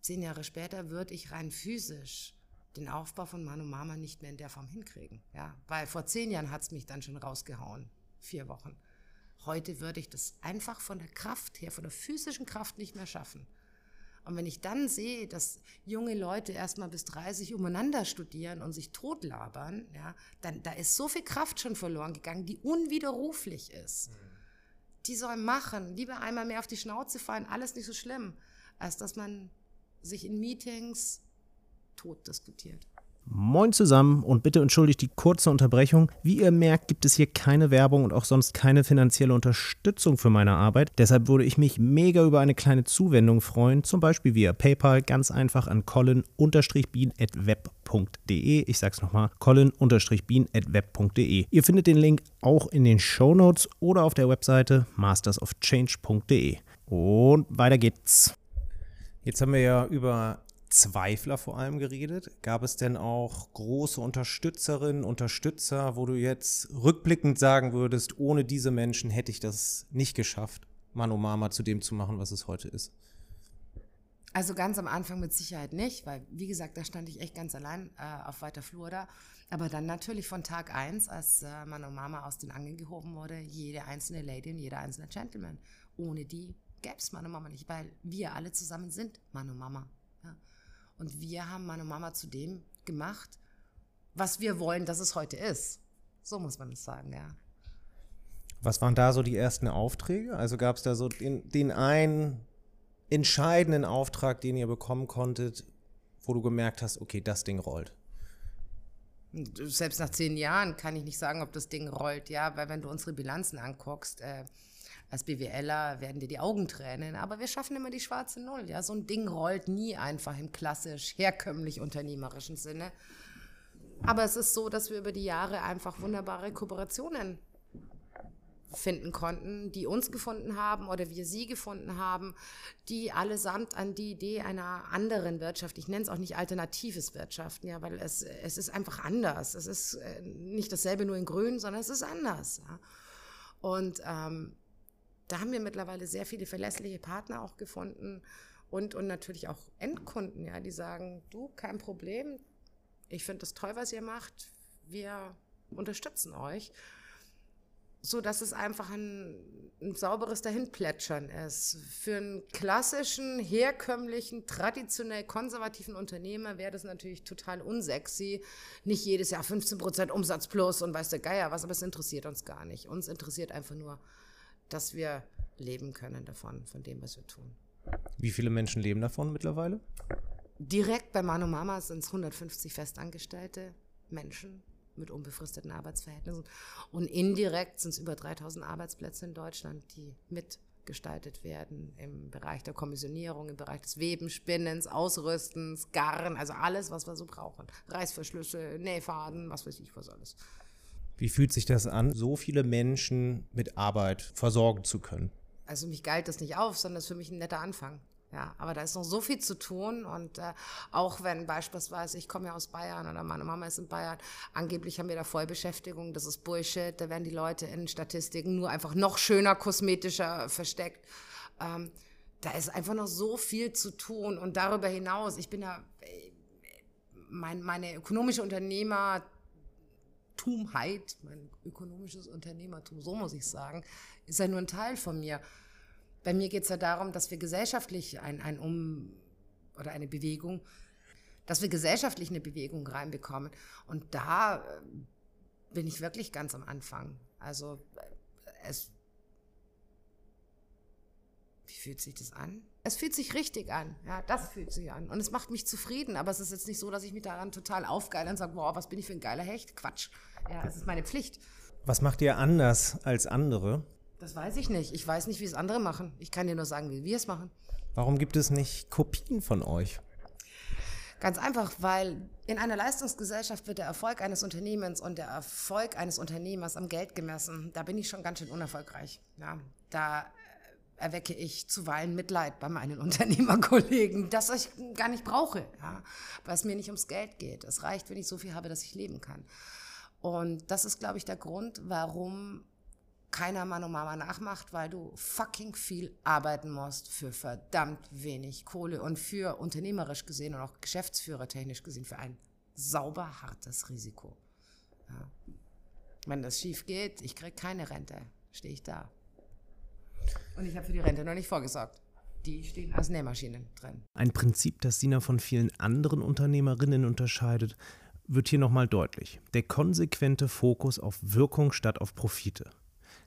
zehn Jahre später würde ich rein physisch den Aufbau von Manu Mama nicht mehr in der Form hinkriegen. Ja, weil vor zehn Jahren hat es mich dann schon rausgehauen. Vier Wochen. Heute würde ich das einfach von der Kraft her, von der physischen Kraft nicht mehr schaffen. Und wenn ich dann sehe, dass junge Leute erstmal bis 30 umeinander studieren und sich totlabern, ja, dann da ist so viel Kraft schon verloren gegangen, die unwiderruflich ist. Mhm. Die sollen machen, lieber einmal mehr auf die Schnauze fallen, alles nicht so schlimm, als dass man sich in Meetings tot diskutiert. Moin zusammen und bitte entschuldigt die kurze Unterbrechung. Wie ihr merkt, gibt es hier keine Werbung und auch sonst keine finanzielle Unterstützung für meine Arbeit. Deshalb würde ich mich mega über eine kleine Zuwendung freuen, zum Beispiel via PayPal ganz einfach an colin-bean.web.de. Ich sag's nochmal, colin-bean.web.de. Ihr findet den Link auch in den Show Notes oder auf der Webseite mastersofchange.de. Und weiter geht's. Jetzt haben wir ja über Zweifler vor allem geredet. Gab es denn auch große Unterstützerinnen, Unterstützer, wo du jetzt rückblickend sagen würdest, ohne diese Menschen hätte ich das nicht geschafft, Mano Mama zu dem zu machen, was es heute ist? Also ganz am Anfang mit Sicherheit nicht, weil wie gesagt, da stand ich echt ganz allein äh, auf weiter Flur da. Aber dann natürlich von Tag eins, als äh, Mano Mama aus den Angeln gehoben wurde, jede einzelne Lady und jeder einzelne Gentleman. Ohne die gäbe es Mano Mama nicht, weil wir alle zusammen sind Mano Mama. Ja. Und wir haben Mano Mama zu dem gemacht, was wir wollen, dass es heute ist. So muss man es sagen, ja. Was waren da so die ersten Aufträge? Also gab es da so den, den einen entscheidenden Auftrag, den ihr bekommen konntet, wo du gemerkt hast, okay, das Ding rollt? Selbst nach zehn Jahren kann ich nicht sagen, ob das Ding rollt, ja, weil wenn du unsere Bilanzen anguckst, äh, als BWLer werden dir die Augen tränen, aber wir schaffen immer die schwarze Null, ja. So ein Ding rollt nie einfach im klassisch herkömmlich unternehmerischen Sinne. Aber es ist so, dass wir über die Jahre einfach wunderbare Kooperationen finden konnten, die uns gefunden haben oder wir sie gefunden haben, die allesamt an die Idee einer anderen Wirtschaft, ich nenne es auch nicht alternatives Wirtschaften, ja, weil es, es ist einfach anders. Es ist äh, nicht dasselbe nur in grün, sondern es ist anders. Ja. Und ähm, da haben wir mittlerweile sehr viele verlässliche Partner auch gefunden und, und natürlich auch Endkunden, ja, die sagen, du, kein Problem, ich finde das toll, was ihr macht, wir unterstützen euch so dass es einfach ein, ein sauberes Dahinplätschern ist. Für einen klassischen, herkömmlichen, traditionell konservativen Unternehmer wäre das natürlich total unsexy. Nicht jedes Jahr 15 Prozent Umsatz plus und weiß der Geier was, aber es interessiert uns gar nicht. Uns interessiert einfach nur, dass wir leben können davon, von dem, was wir tun. Wie viele Menschen leben davon mittlerweile? Direkt bei Mano Mama sind es 150 festangestellte Menschen mit unbefristeten Arbeitsverhältnissen. Und indirekt sind es über 3000 Arbeitsplätze in Deutschland, die mitgestaltet werden im Bereich der Kommissionierung, im Bereich des Webens, Spinnens, Ausrüstens, Garn, also alles, was wir so brauchen. Reißverschlüsse, Nähfaden, was weiß ich was alles. Wie fühlt sich das an, so viele Menschen mit Arbeit versorgen zu können? Also mich galt das nicht auf, sondern das ist für mich ein netter Anfang. Ja, aber da ist noch so viel zu tun und äh, auch wenn beispielsweise, ich komme ja aus Bayern oder meine Mama ist in Bayern, angeblich haben wir da Vollbeschäftigung, das ist Bullshit, da werden die Leute in Statistiken nur einfach noch schöner, kosmetischer versteckt. Ähm, da ist einfach noch so viel zu tun und darüber hinaus, ich bin ja, äh, mein, meine ökonomische Unternehmertumheit, mein ökonomisches Unternehmertum, so muss ich sagen, ist ja nur ein Teil von mir. Bei mir geht es ja darum, dass wir gesellschaftlich ein, ein Um oder eine Bewegung, dass wir gesellschaftlich eine Bewegung reinbekommen. Und da äh, bin ich wirklich ganz am Anfang. Also äh, es wie fühlt sich das an? Es fühlt sich richtig an. Ja, das fühlt sich an. Und es macht mich zufrieden. Aber es ist jetzt nicht so, dass ich mich daran total aufgeile und sage, boah, was bin ich für ein geiler Hecht? Quatsch. Ja, es ist meine Pflicht. Was macht ihr anders als andere? Das weiß ich nicht. Ich weiß nicht, wie es andere machen. Ich kann dir nur sagen, wie wir es machen. Warum gibt es nicht Kopien von euch? Ganz einfach, weil in einer Leistungsgesellschaft wird der Erfolg eines Unternehmens und der Erfolg eines Unternehmers am Geld gemessen. Da bin ich schon ganz schön unerfolgreich. Ja, da erwecke ich zuweilen Mitleid bei meinen Unternehmerkollegen, das ich gar nicht brauche, ja, weil es mir nicht ums Geld geht. Es reicht, wenn ich so viel habe, dass ich leben kann. Und das ist, glaube ich, der Grund, warum keiner Mann und Mama nachmacht, weil du fucking viel arbeiten musst für verdammt wenig Kohle und für unternehmerisch gesehen und auch geschäftsführertechnisch gesehen für ein sauber hartes Risiko. Ja. Wenn das schief geht, ich kriege keine Rente, stehe ich da. Und ich habe für die Rente noch nicht vorgesorgt. Die stehen als Nähmaschinen drin. Ein Prinzip, das Sina von vielen anderen Unternehmerinnen unterscheidet, wird hier nochmal deutlich. Der konsequente Fokus auf Wirkung statt auf Profite.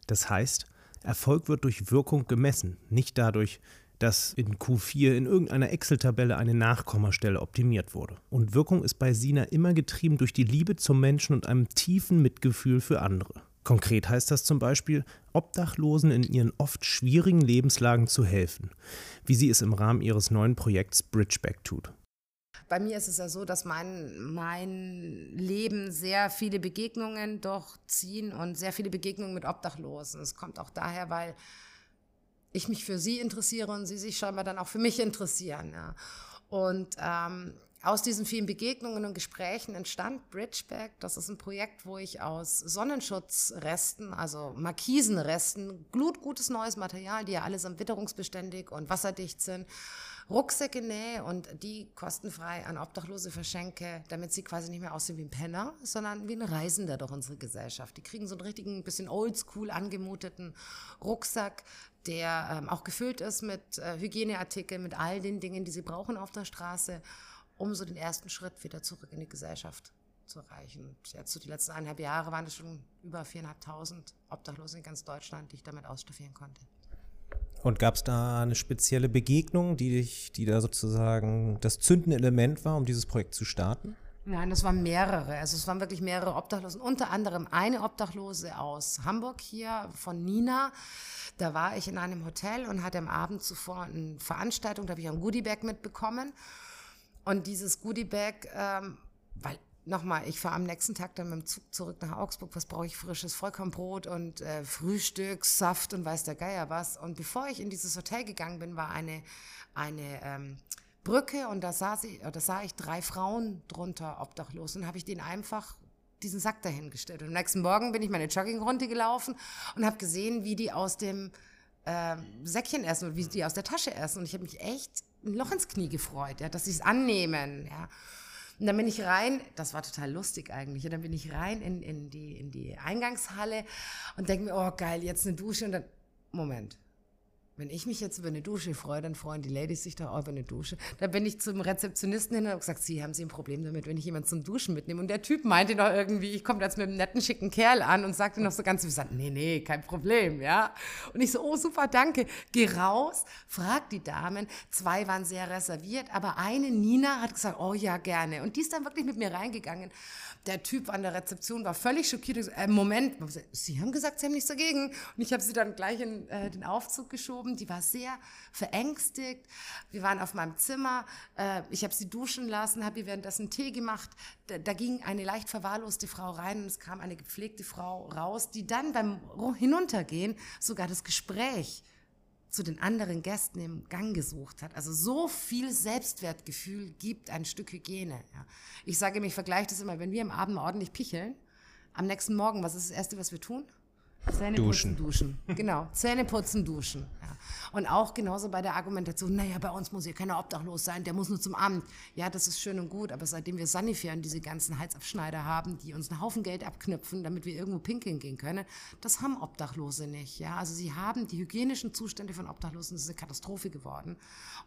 Das heißt, Erfolg wird durch Wirkung gemessen, nicht dadurch, dass in Q4 in irgendeiner Excel-Tabelle eine Nachkommastelle optimiert wurde. Und Wirkung ist bei Sina immer getrieben durch die Liebe zum Menschen und einem tiefen Mitgefühl für andere. Konkret heißt das zum Beispiel, Obdachlosen in ihren oft schwierigen Lebenslagen zu helfen, wie sie es im Rahmen ihres neuen Projekts Bridgeback tut. bei mir ist es ja so, dass mein, mein Leben sehr viele Begegnungen durchziehen und sehr viele Begegnungen mit Obdachlosen. Es kommt auch daher, weil ich mich für sie interessiere und sie sich scheinbar dann auch für mich interessieren. Ja. Und ähm, aus diesen vielen Begegnungen und Gesprächen entstand Bridgeback. Das ist ein Projekt, wo ich aus Sonnenschutzresten, also Markisenresten, glutgutes neues Material, die ja allesamt witterungsbeständig und wasserdicht sind, Rucksäcke nähe und die kostenfrei an Obdachlose verschenke, damit sie quasi nicht mehr aussehen wie ein Penner, sondern wie ein Reisender durch unsere Gesellschaft. Die kriegen so einen richtigen, bisschen oldschool angemuteten Rucksack, der ähm, auch gefüllt ist mit äh, Hygieneartikeln, mit all den Dingen, die sie brauchen auf der Straße um so den ersten Schritt wieder zurück in die Gesellschaft zu erreichen. Jetzt so die letzten eineinhalb Jahre waren es schon über 4.500 Obdachlose in ganz Deutschland, die ich damit ausstaffieren konnte. Und gab es da eine spezielle Begegnung, die, dich, die da sozusagen das zündende Element war, um dieses Projekt zu starten? Nein, das waren mehrere. Also es waren wirklich mehrere Obdachlosen. Unter anderem eine Obdachlose aus Hamburg hier von Nina. Da war ich in einem Hotel und hatte am Abend zuvor eine Veranstaltung, da habe ich ein Goodiebag mitbekommen. Und dieses Goodiebag, ähm, weil nochmal, ich fahre am nächsten Tag dann mit dem Zug zurück nach Augsburg. Was brauche ich? Frisches Vollkornbrot und äh, Frühstück, Saft und weiß der Geier was. Und bevor ich in dieses Hotel gegangen bin, war eine, eine ähm, Brücke und da sah, sie, da sah ich drei Frauen drunter obdachlos und habe ich denen einfach diesen Sack dahingestellt. Und am nächsten Morgen bin ich meine Joggingrunde gelaufen und habe gesehen, wie die aus dem äh, Säckchen essen und wie die aus der Tasche essen. Und ich habe mich echt ein Loch ins Knie gefreut, ja, dass sie es annehmen, ja. Und dann bin ich rein, das war total lustig eigentlich, und dann bin ich rein in, in, die, in die Eingangshalle und denke mir, oh geil, jetzt eine Dusche und dann, Moment, wenn ich mich jetzt über eine Dusche freue, dann freuen die Ladies sich doch auch über eine Dusche. Da bin ich zum Rezeptionisten hin und habe gesagt, Sie haben Sie ein Problem damit, wenn ich jemanden zum Duschen mitnehme? Und der Typ meinte noch irgendwie, ich komme jetzt mit einem netten, schicken Kerl an und sagte noch so ganz gesagt, nee, nee, kein Problem, ja. Und ich so, oh super, danke. Geh raus, frag die Damen. Zwei waren sehr reserviert, aber eine, Nina, hat gesagt, oh ja, gerne. Und die ist dann wirklich mit mir reingegangen der Typ an der Rezeption war völlig schockiert. Äh, Moment, Sie haben gesagt, Sie haben nichts dagegen. Und ich habe sie dann gleich in äh, den Aufzug geschoben. Die war sehr verängstigt. Wir waren auf meinem Zimmer. Äh, ich habe sie duschen lassen, habe ihr währenddessen Tee gemacht. Da, da, ging eine leicht verwahrloste Frau rein und es kam eine gepflegte Frau raus, die dann beim Hinuntergehen sogar das Gespräch zu den anderen Gästen im Gang gesucht hat. Also so viel Selbstwertgefühl gibt ein Stück Hygiene. Ja. Ich sage mir, ich vergleiche das immer, wenn wir am Abend ordentlich picheln, am nächsten Morgen, was ist das Erste, was wir tun? Zähne duschen. putzen, duschen. Genau, Zähne putzen, duschen. Ja. Und auch genauso bei der Argumentation, naja, bei uns muss hier keiner obdachlos sein, der muss nur zum Amt. Ja, das ist schön und gut, aber seitdem wir Sanifair und diese ganzen Heizabschneider haben, die uns einen Haufen Geld abknüpfen, damit wir irgendwo pinkeln gehen können, das haben Obdachlose nicht. Ja, also sie haben die hygienischen Zustände von Obdachlosen, das ist eine Katastrophe geworden.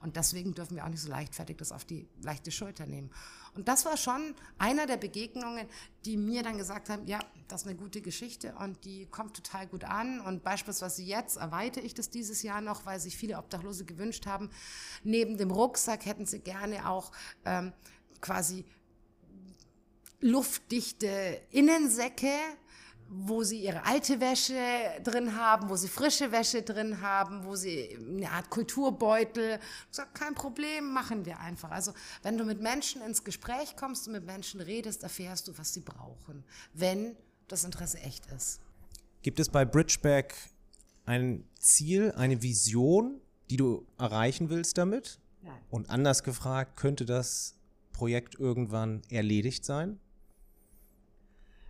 Und deswegen dürfen wir auch nicht so leichtfertig das auf die leichte Schulter nehmen. Und das war schon einer der Begegnungen, die mir dann gesagt haben, ja, das ist eine gute Geschichte und die kommt total gut an. Und beispielsweise jetzt erweitere ich das dieses Jahr noch, weil sich viele Obdachlose gewünscht haben. Neben dem Rucksack hätten sie gerne auch ähm, quasi luftdichte Innensäcke, wo sie ihre alte Wäsche drin haben, wo sie frische Wäsche drin haben, wo sie eine Art Kulturbeutel. Ich sage, kein Problem, machen wir einfach. Also wenn du mit Menschen ins Gespräch kommst und mit Menschen redest, erfährst du, was sie brauchen, wenn das Interesse echt ist. Gibt es bei Bridgeback ein Ziel, eine Vision, die du erreichen willst damit? Nein. Und anders gefragt, könnte das Projekt irgendwann erledigt sein?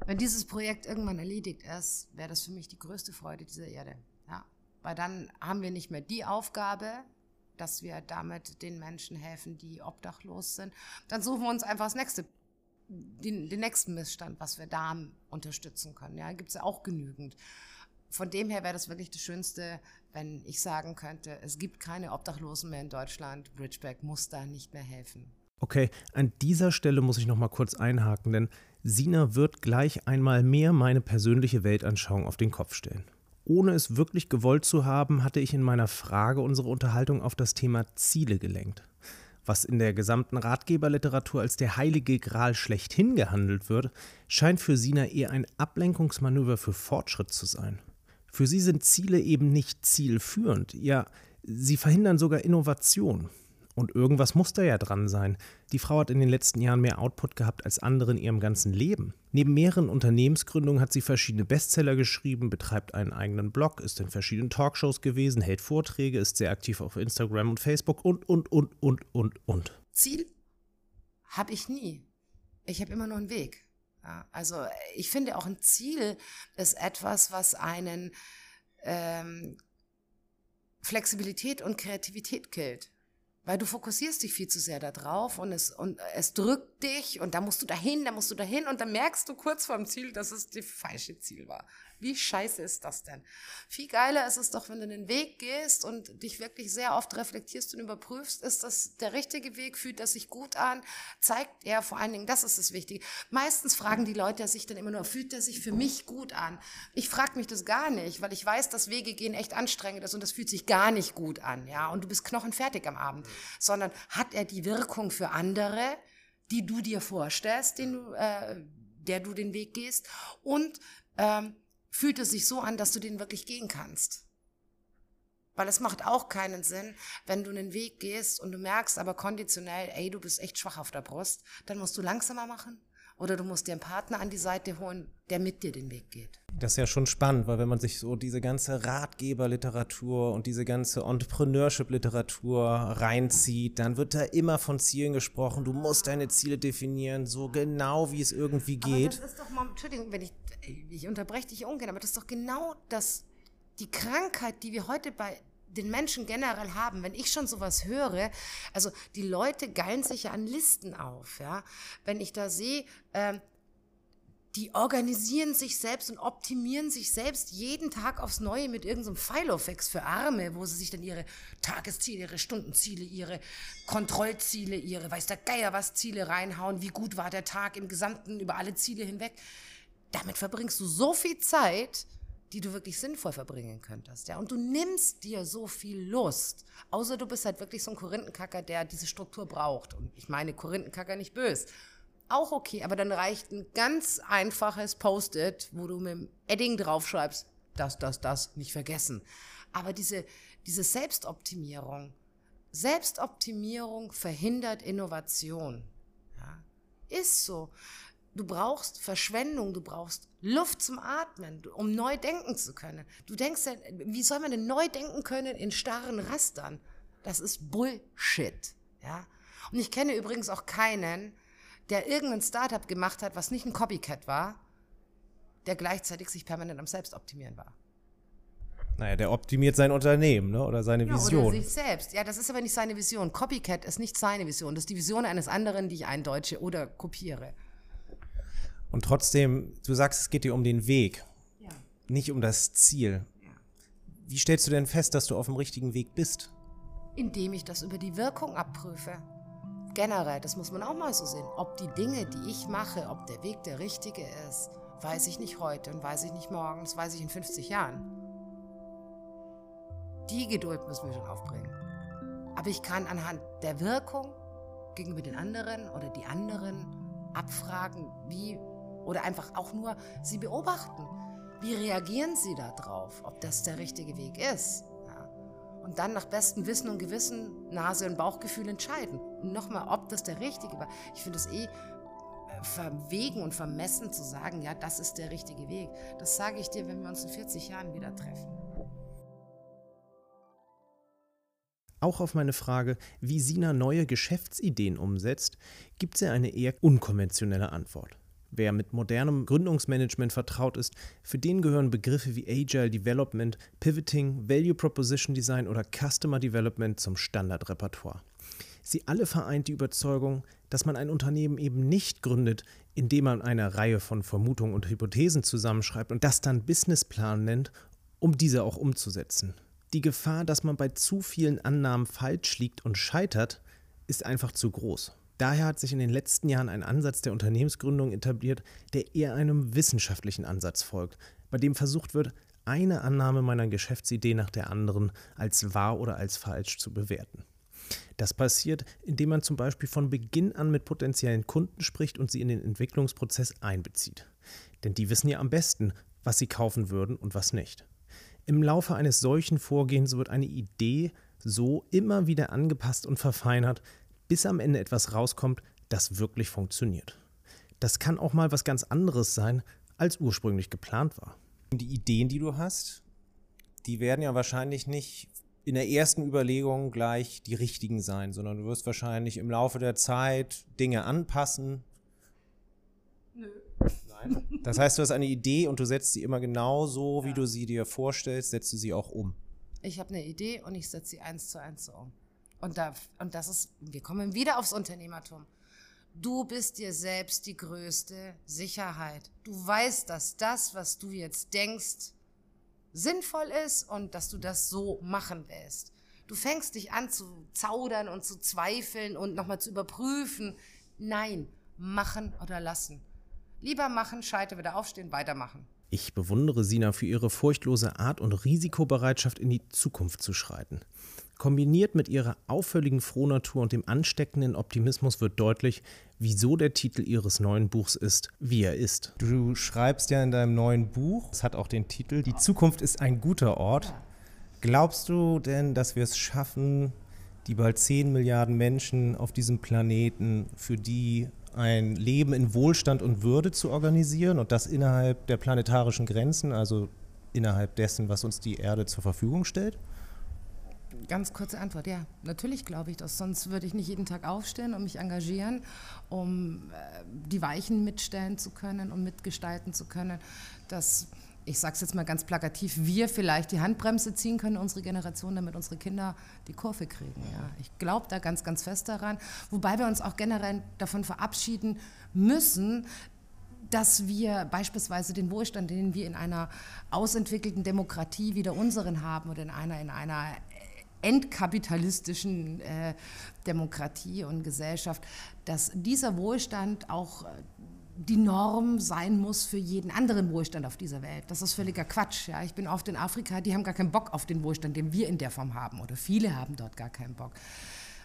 Wenn dieses Projekt irgendwann erledigt ist, wäre das für mich die größte Freude dieser Erde. Ja. Weil dann haben wir nicht mehr die Aufgabe, dass wir damit den Menschen helfen, die obdachlos sind. Dann suchen wir uns einfach das nächste, den, den nächsten Missstand, was wir da unterstützen können. Ja, gibt es ja auch genügend. Von dem her wäre das wirklich das Schönste, wenn ich sagen könnte, es gibt keine Obdachlosen mehr in Deutschland. Bridgeback muss da nicht mehr helfen. Okay, an dieser Stelle muss ich noch mal kurz einhaken, denn Sina wird gleich einmal mehr meine persönliche Weltanschauung auf den Kopf stellen. Ohne es wirklich gewollt zu haben, hatte ich in meiner Frage unsere Unterhaltung auf das Thema Ziele gelenkt. Was in der gesamten Ratgeberliteratur als der heilige Gral schlechthin gehandelt wird, scheint für Sina eher ein Ablenkungsmanöver für Fortschritt zu sein. Für sie sind Ziele eben nicht zielführend, ja, sie verhindern sogar Innovation. Und irgendwas muss da ja dran sein. Die Frau hat in den letzten Jahren mehr Output gehabt als andere in ihrem ganzen Leben. Neben mehreren Unternehmensgründungen hat sie verschiedene Bestseller geschrieben, betreibt einen eigenen Blog, ist in verschiedenen Talkshows gewesen, hält Vorträge, ist sehr aktiv auf Instagram und Facebook und, und, und, und, und, und. Ziel habe ich nie. Ich habe immer nur einen Weg. Ja, also ich finde auch ein Ziel ist etwas, was einen ähm, Flexibilität und Kreativität killt. Weil du fokussierst dich viel zu sehr darauf und es, und es drückt dich und da musst du dahin, da musst du dahin und dann merkst du kurz vorm Ziel, dass es das falsche Ziel war. Wie scheiße ist das denn? Viel geiler ist es doch, wenn du den Weg gehst und dich wirklich sehr oft reflektierst und überprüfst, ist das der richtige Weg, fühlt das sich gut an, zeigt er vor allen Dingen, das ist das Wichtige. Meistens fragen die Leute sich dann immer nur, fühlt er sich für mich gut an? Ich frage mich das gar nicht, weil ich weiß, dass Wege gehen echt anstrengend ist und das fühlt sich gar nicht gut an, ja, und du bist knochenfertig am Abend, sondern hat er die Wirkung für andere, die du dir vorstellst, den du, äh, der du den Weg gehst und ähm, fühlt es sich so an, dass du den wirklich gehen kannst. Weil es macht auch keinen Sinn, wenn du einen Weg gehst und du merkst aber konditionell, ey, du bist echt schwach auf der Brust, dann musst du langsamer machen oder du musst dir einen Partner an die Seite holen, der mit dir den Weg geht. Das ist ja schon spannend, weil wenn man sich so diese ganze Ratgeberliteratur und diese ganze Entrepreneurship-Literatur reinzieht, dann wird da immer von Zielen gesprochen. Du musst deine Ziele definieren, so genau wie es irgendwie geht. Aber das ist doch mal, Entschuldigung, wenn ich ich unterbreche dich ungern, aber das ist doch genau das, die Krankheit, die wir heute bei den Menschen generell haben, wenn ich schon sowas höre, also die Leute geilen sich ja an Listen auf, ja. Wenn ich da sehe, ähm, die organisieren sich selbst und optimieren sich selbst jeden Tag aufs Neue mit irgendeinem so Filofax für Arme, wo sie sich dann ihre Tagesziele, ihre Stundenziele, ihre Kontrollziele, ihre weiß der Geier was Ziele reinhauen, wie gut war der Tag im Gesamten über alle Ziele hinweg damit verbringst du so viel Zeit, die du wirklich sinnvoll verbringen könntest, ja. Und du nimmst dir so viel Lust. Außer du bist halt wirklich so ein Korinthenkacker, der diese Struktur braucht. Und ich meine Korinthenkacker nicht böse. Auch okay, aber dann reicht ein ganz einfaches Post-it, wo du mit dem Edding draufschreibst, das, das, das, nicht vergessen. Aber diese, diese Selbstoptimierung, Selbstoptimierung verhindert Innovation. Ja, ist so. Du brauchst Verschwendung, du brauchst Luft zum Atmen, um neu denken zu können. Du denkst wie soll man denn neu denken können in starren Rastern? Das ist Bullshit, ja. Und ich kenne übrigens auch keinen, der irgendein Startup gemacht hat, was nicht ein Copycat war, der gleichzeitig sich permanent am Selbstoptimieren war. Naja, der optimiert sein Unternehmen ne? oder seine Vision. Ja, oder sich selbst. Ja, das ist aber nicht seine Vision. Copycat ist nicht seine Vision. Das ist die Vision eines anderen, die ich eindeutsche oder kopiere. Und trotzdem, du sagst, es geht dir um den Weg, ja. nicht um das Ziel. Ja. Wie stellst du denn fest, dass du auf dem richtigen Weg bist? Indem ich das über die Wirkung abprüfe. Generell, das muss man auch mal so sehen. Ob die Dinge, die ich mache, ob der Weg der richtige ist, weiß ich nicht heute und weiß ich nicht morgen, das weiß ich in 50 Jahren. Die Geduld müssen wir schon aufbringen. Aber ich kann anhand der Wirkung gegenüber den anderen oder die anderen abfragen, wie oder einfach auch nur sie beobachten. Wie reagieren sie darauf, ob das der richtige Weg ist? Ja. Und dann nach bestem Wissen und Gewissen, Nase und Bauchgefühl entscheiden. Und nochmal, ob das der richtige war. Ich finde es eh äh, verwegen und vermessen zu sagen, ja, das ist der richtige Weg. Das sage ich dir, wenn wir uns in 40 Jahren wieder treffen. Auch auf meine Frage, wie Sina neue Geschäftsideen umsetzt, gibt sie eine eher unkonventionelle Antwort. Wer mit modernem Gründungsmanagement vertraut ist, für den gehören Begriffe wie Agile Development, Pivoting, Value Proposition Design oder Customer Development zum Standardrepertoire. Sie alle vereint die Überzeugung, dass man ein Unternehmen eben nicht gründet, indem man eine Reihe von Vermutungen und Hypothesen zusammenschreibt und das dann Businessplan nennt, um diese auch umzusetzen. Die Gefahr, dass man bei zu vielen Annahmen falsch liegt und scheitert, ist einfach zu groß. Daher hat sich in den letzten Jahren ein Ansatz der Unternehmensgründung etabliert, der eher einem wissenschaftlichen Ansatz folgt, bei dem versucht wird, eine Annahme meiner Geschäftsidee nach der anderen als wahr oder als falsch zu bewerten. Das passiert, indem man zum Beispiel von Beginn an mit potenziellen Kunden spricht und sie in den Entwicklungsprozess einbezieht. Denn die wissen ja am besten, was sie kaufen würden und was nicht. Im Laufe eines solchen Vorgehens wird eine Idee so immer wieder angepasst und verfeinert, bis am Ende etwas rauskommt, das wirklich funktioniert. Das kann auch mal was ganz anderes sein, als ursprünglich geplant war. Die Ideen, die du hast, die werden ja wahrscheinlich nicht in der ersten Überlegung gleich die richtigen sein, sondern du wirst wahrscheinlich im Laufe der Zeit Dinge anpassen. Nö. Nein. Das heißt, du hast eine Idee und du setzt sie immer genau so, wie ja. du sie dir vorstellst, setzt du sie auch um. Ich habe eine Idee und ich setze sie eins zu eins so um. Und, da, und das ist, wir kommen wieder aufs Unternehmertum. Du bist dir selbst die größte Sicherheit. Du weißt, dass das, was du jetzt denkst, sinnvoll ist und dass du das so machen willst. Du fängst dich an zu zaudern und zu zweifeln und nochmal zu überprüfen. Nein, machen oder lassen. Lieber machen, scheiter, wieder aufstehen, weitermachen. Ich bewundere Sina für ihre furchtlose Art und Risikobereitschaft, in die Zukunft zu schreiten. Kombiniert mit ihrer auffälligen Frohnatur und dem ansteckenden Optimismus wird deutlich, wieso der Titel ihres neuen Buchs ist, wie er ist. Du schreibst ja in deinem neuen Buch, es hat auch den Titel, Die Zukunft ist ein guter Ort. Glaubst du denn, dass wir es schaffen, die bald 10 Milliarden Menschen auf diesem Planeten, für die ein Leben in Wohlstand und Würde zu organisieren und das innerhalb der planetarischen Grenzen, also innerhalb dessen, was uns die Erde zur Verfügung stellt? Ganz kurze Antwort, ja, natürlich glaube ich das. Sonst würde ich nicht jeden Tag aufstehen und mich engagieren, um äh, die Weichen mitstellen zu können und mitgestalten zu können, dass ich sage es jetzt mal ganz plakativ, wir vielleicht die Handbremse ziehen können, unsere Generation, damit unsere Kinder die Kurve kriegen. Ja. Ich glaube da ganz, ganz fest daran. Wobei wir uns auch generell davon verabschieden müssen, dass wir beispielsweise den Wohlstand, den wir in einer ausentwickelten Demokratie wie der unseren haben oder in einer, in einer entkapitalistischen äh, Demokratie und Gesellschaft, dass dieser Wohlstand auch äh, die Norm sein muss für jeden anderen Wohlstand auf dieser Welt. Das ist völliger Quatsch. Ja. Ich bin oft in Afrika, die haben gar keinen Bock auf den Wohlstand, den wir in der Form haben. Oder viele haben dort gar keinen Bock.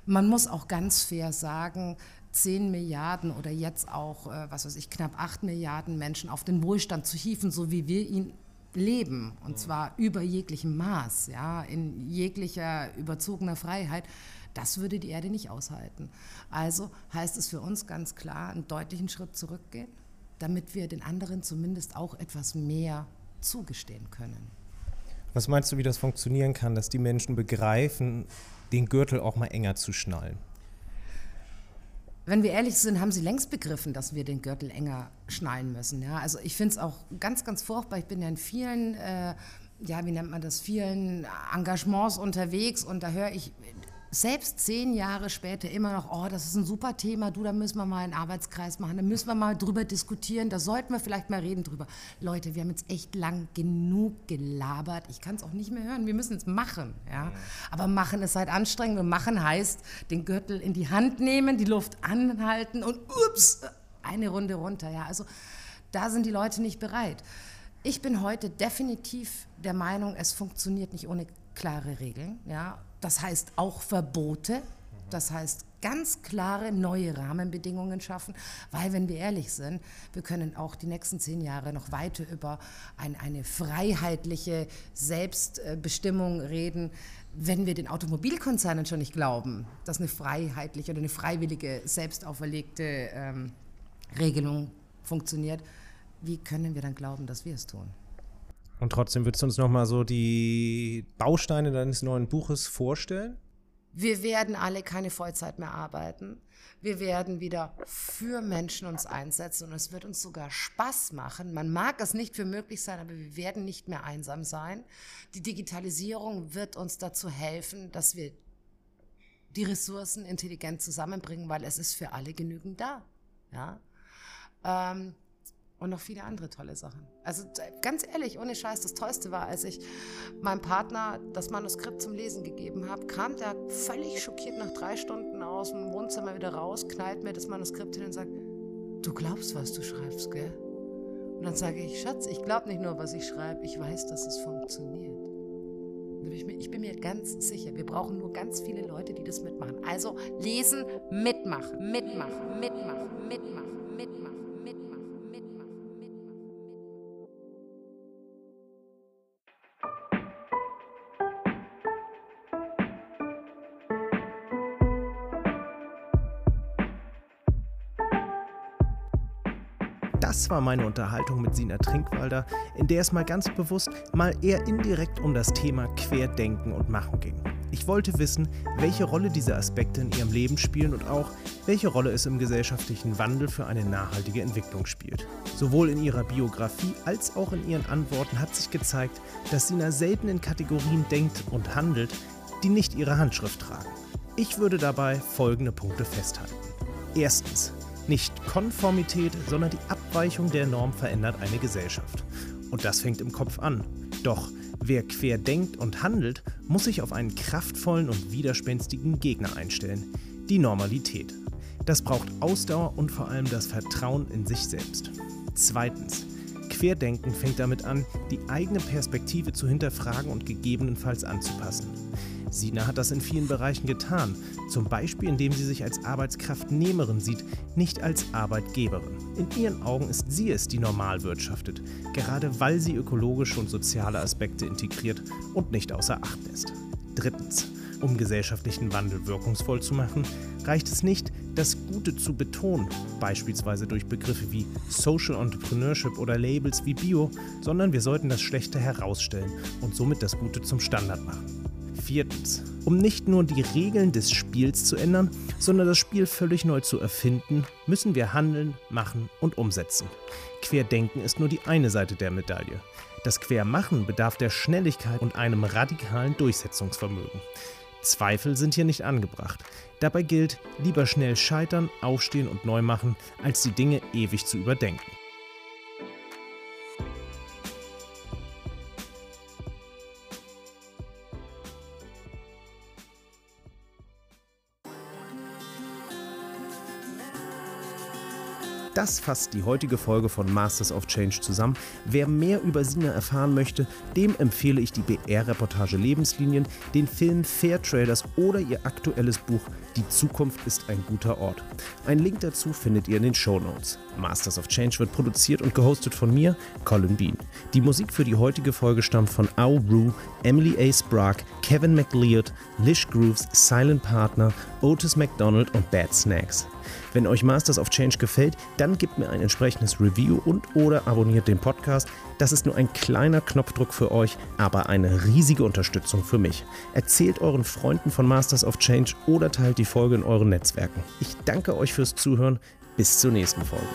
Man muss auch ganz fair sagen, 10 Milliarden oder jetzt auch, äh, was weiß ich, knapp 8 Milliarden Menschen auf den Wohlstand zu hieven, so wie wir ihn leben, und zwar über jeglichem Maß, ja, in jeglicher überzogener Freiheit, das würde die Erde nicht aushalten. Also heißt es für uns ganz klar, einen deutlichen Schritt zurückgehen, damit wir den anderen zumindest auch etwas mehr zugestehen können. Was meinst du, wie das funktionieren kann, dass die Menschen begreifen, den Gürtel auch mal enger zu schnallen? wenn wir ehrlich sind, haben sie längst begriffen, dass wir den Gürtel enger schnallen müssen. Ja? Also ich finde es auch ganz, ganz furchtbar. Ich bin ja in vielen, äh, ja, wie nennt man das, vielen Engagements unterwegs und da höre ich selbst zehn Jahre später immer noch, oh, das ist ein super Thema, du, da müssen wir mal einen Arbeitskreis machen, da müssen wir mal drüber diskutieren, da sollten wir vielleicht mal reden drüber. Leute, wir haben jetzt echt lang genug gelabert, ich kann es auch nicht mehr hören, wir müssen es machen, ja. Aber machen ist halt anstrengend und machen heißt, den Gürtel in die Hand nehmen, die Luft anhalten und ups, eine Runde runter, ja. Also da sind die Leute nicht bereit. Ich bin heute definitiv der Meinung, es funktioniert nicht ohne klare Regeln, ja das heißt auch Verbote, das heißt ganz klare neue Rahmenbedingungen schaffen, weil wenn wir ehrlich sind, wir können auch die nächsten zehn Jahre noch weiter über ein, eine freiheitliche Selbstbestimmung reden, wenn wir den Automobilkonzernen schon nicht glauben, dass eine freiheitliche oder eine freiwillige, selbst auferlegte ähm, Regelung funktioniert, wie können wir dann glauben, dass wir es tun? Und trotzdem würdest du uns nochmal so die Bausteine deines neuen Buches vorstellen? Wir werden alle keine Vollzeit mehr arbeiten. Wir werden wieder für Menschen uns einsetzen und es wird uns sogar Spaß machen. Man mag es nicht für möglich sein, aber wir werden nicht mehr einsam sein. Die Digitalisierung wird uns dazu helfen, dass wir die Ressourcen intelligent zusammenbringen, weil es ist für alle genügend da. Ja. Ähm, und noch viele andere tolle Sachen. Also ganz ehrlich, ohne Scheiß, das Tollste war, als ich meinem Partner das Manuskript zum Lesen gegeben habe, kam der völlig schockiert nach drei Stunden aus dem Wohnzimmer wieder raus, knallt mir das Manuskript hin und sagt, du glaubst, was du schreibst, gell? Und dann sage ich, Schatz, ich glaube nicht nur, was ich schreibe, ich weiß, dass es funktioniert. Ich bin mir ganz sicher, wir brauchen nur ganz viele Leute, die das mitmachen. Also lesen, mitmachen, mitmachen, mitmachen, mitmachen, mitmachen. Das war meine Unterhaltung mit Sina Trinkwalder, in der es mal ganz bewusst, mal eher indirekt um das Thema Querdenken und Machen ging. Ich wollte wissen, welche Rolle diese Aspekte in ihrem Leben spielen und auch, welche Rolle es im gesellschaftlichen Wandel für eine nachhaltige Entwicklung spielt. Sowohl in ihrer Biografie als auch in ihren Antworten hat sich gezeigt, dass Sina selten in Kategorien denkt und handelt, die nicht ihre Handschrift tragen. Ich würde dabei folgende Punkte festhalten. Erstens, nicht Konformität, sondern die Abweichung der Norm verändert eine Gesellschaft. Und das fängt im Kopf an. Doch wer quer denkt und handelt, muss sich auf einen kraftvollen und widerspenstigen Gegner einstellen. Die Normalität. Das braucht Ausdauer und vor allem das Vertrauen in sich selbst. Zweitens. Querdenken fängt damit an, die eigene Perspektive zu hinterfragen und gegebenenfalls anzupassen. Sina hat das in vielen Bereichen getan, zum Beispiel indem sie sich als Arbeitskraftnehmerin sieht, nicht als Arbeitgeberin. In ihren Augen ist sie es, die normal wirtschaftet, gerade weil sie ökologische und soziale Aspekte integriert und nicht außer Acht lässt. Drittens. Um gesellschaftlichen Wandel wirkungsvoll zu machen, reicht es nicht, das Gute zu betonen, beispielsweise durch Begriffe wie Social Entrepreneurship oder Labels wie Bio, sondern wir sollten das Schlechte herausstellen und somit das Gute zum Standard machen. Viertens. Um nicht nur die Regeln des Spiels zu ändern, sondern das Spiel völlig neu zu erfinden, müssen wir handeln, machen und umsetzen. Querdenken ist nur die eine Seite der Medaille. Das Quermachen bedarf der Schnelligkeit und einem radikalen Durchsetzungsvermögen. Zweifel sind hier nicht angebracht. Dabei gilt, lieber schnell scheitern, aufstehen und neu machen, als die Dinge ewig zu überdenken. Das fasst die heutige Folge von Masters of Change zusammen. Wer mehr über Sina erfahren möchte, dem empfehle ich die BR-Reportage Lebenslinien, den Film Fair Traders oder ihr aktuelles Buch Die Zukunft ist ein guter Ort. Einen Link dazu findet ihr in den Show Notes. Masters of Change wird produziert und gehostet von mir, Colin Bean. Die Musik für die heutige Folge stammt von Au Rue, Emily A. Sprague, Kevin McLeod, Lish Grooves, Silent Partner, Otis McDonald und Bad Snacks. Wenn euch Masters of Change gefällt, dann gebt mir ein entsprechendes Review und oder abonniert den Podcast. Das ist nur ein kleiner Knopfdruck für euch, aber eine riesige Unterstützung für mich. Erzählt euren Freunden von Masters of Change oder teilt die Folge in euren Netzwerken. Ich danke euch fürs Zuhören. Bis zur nächsten Folge.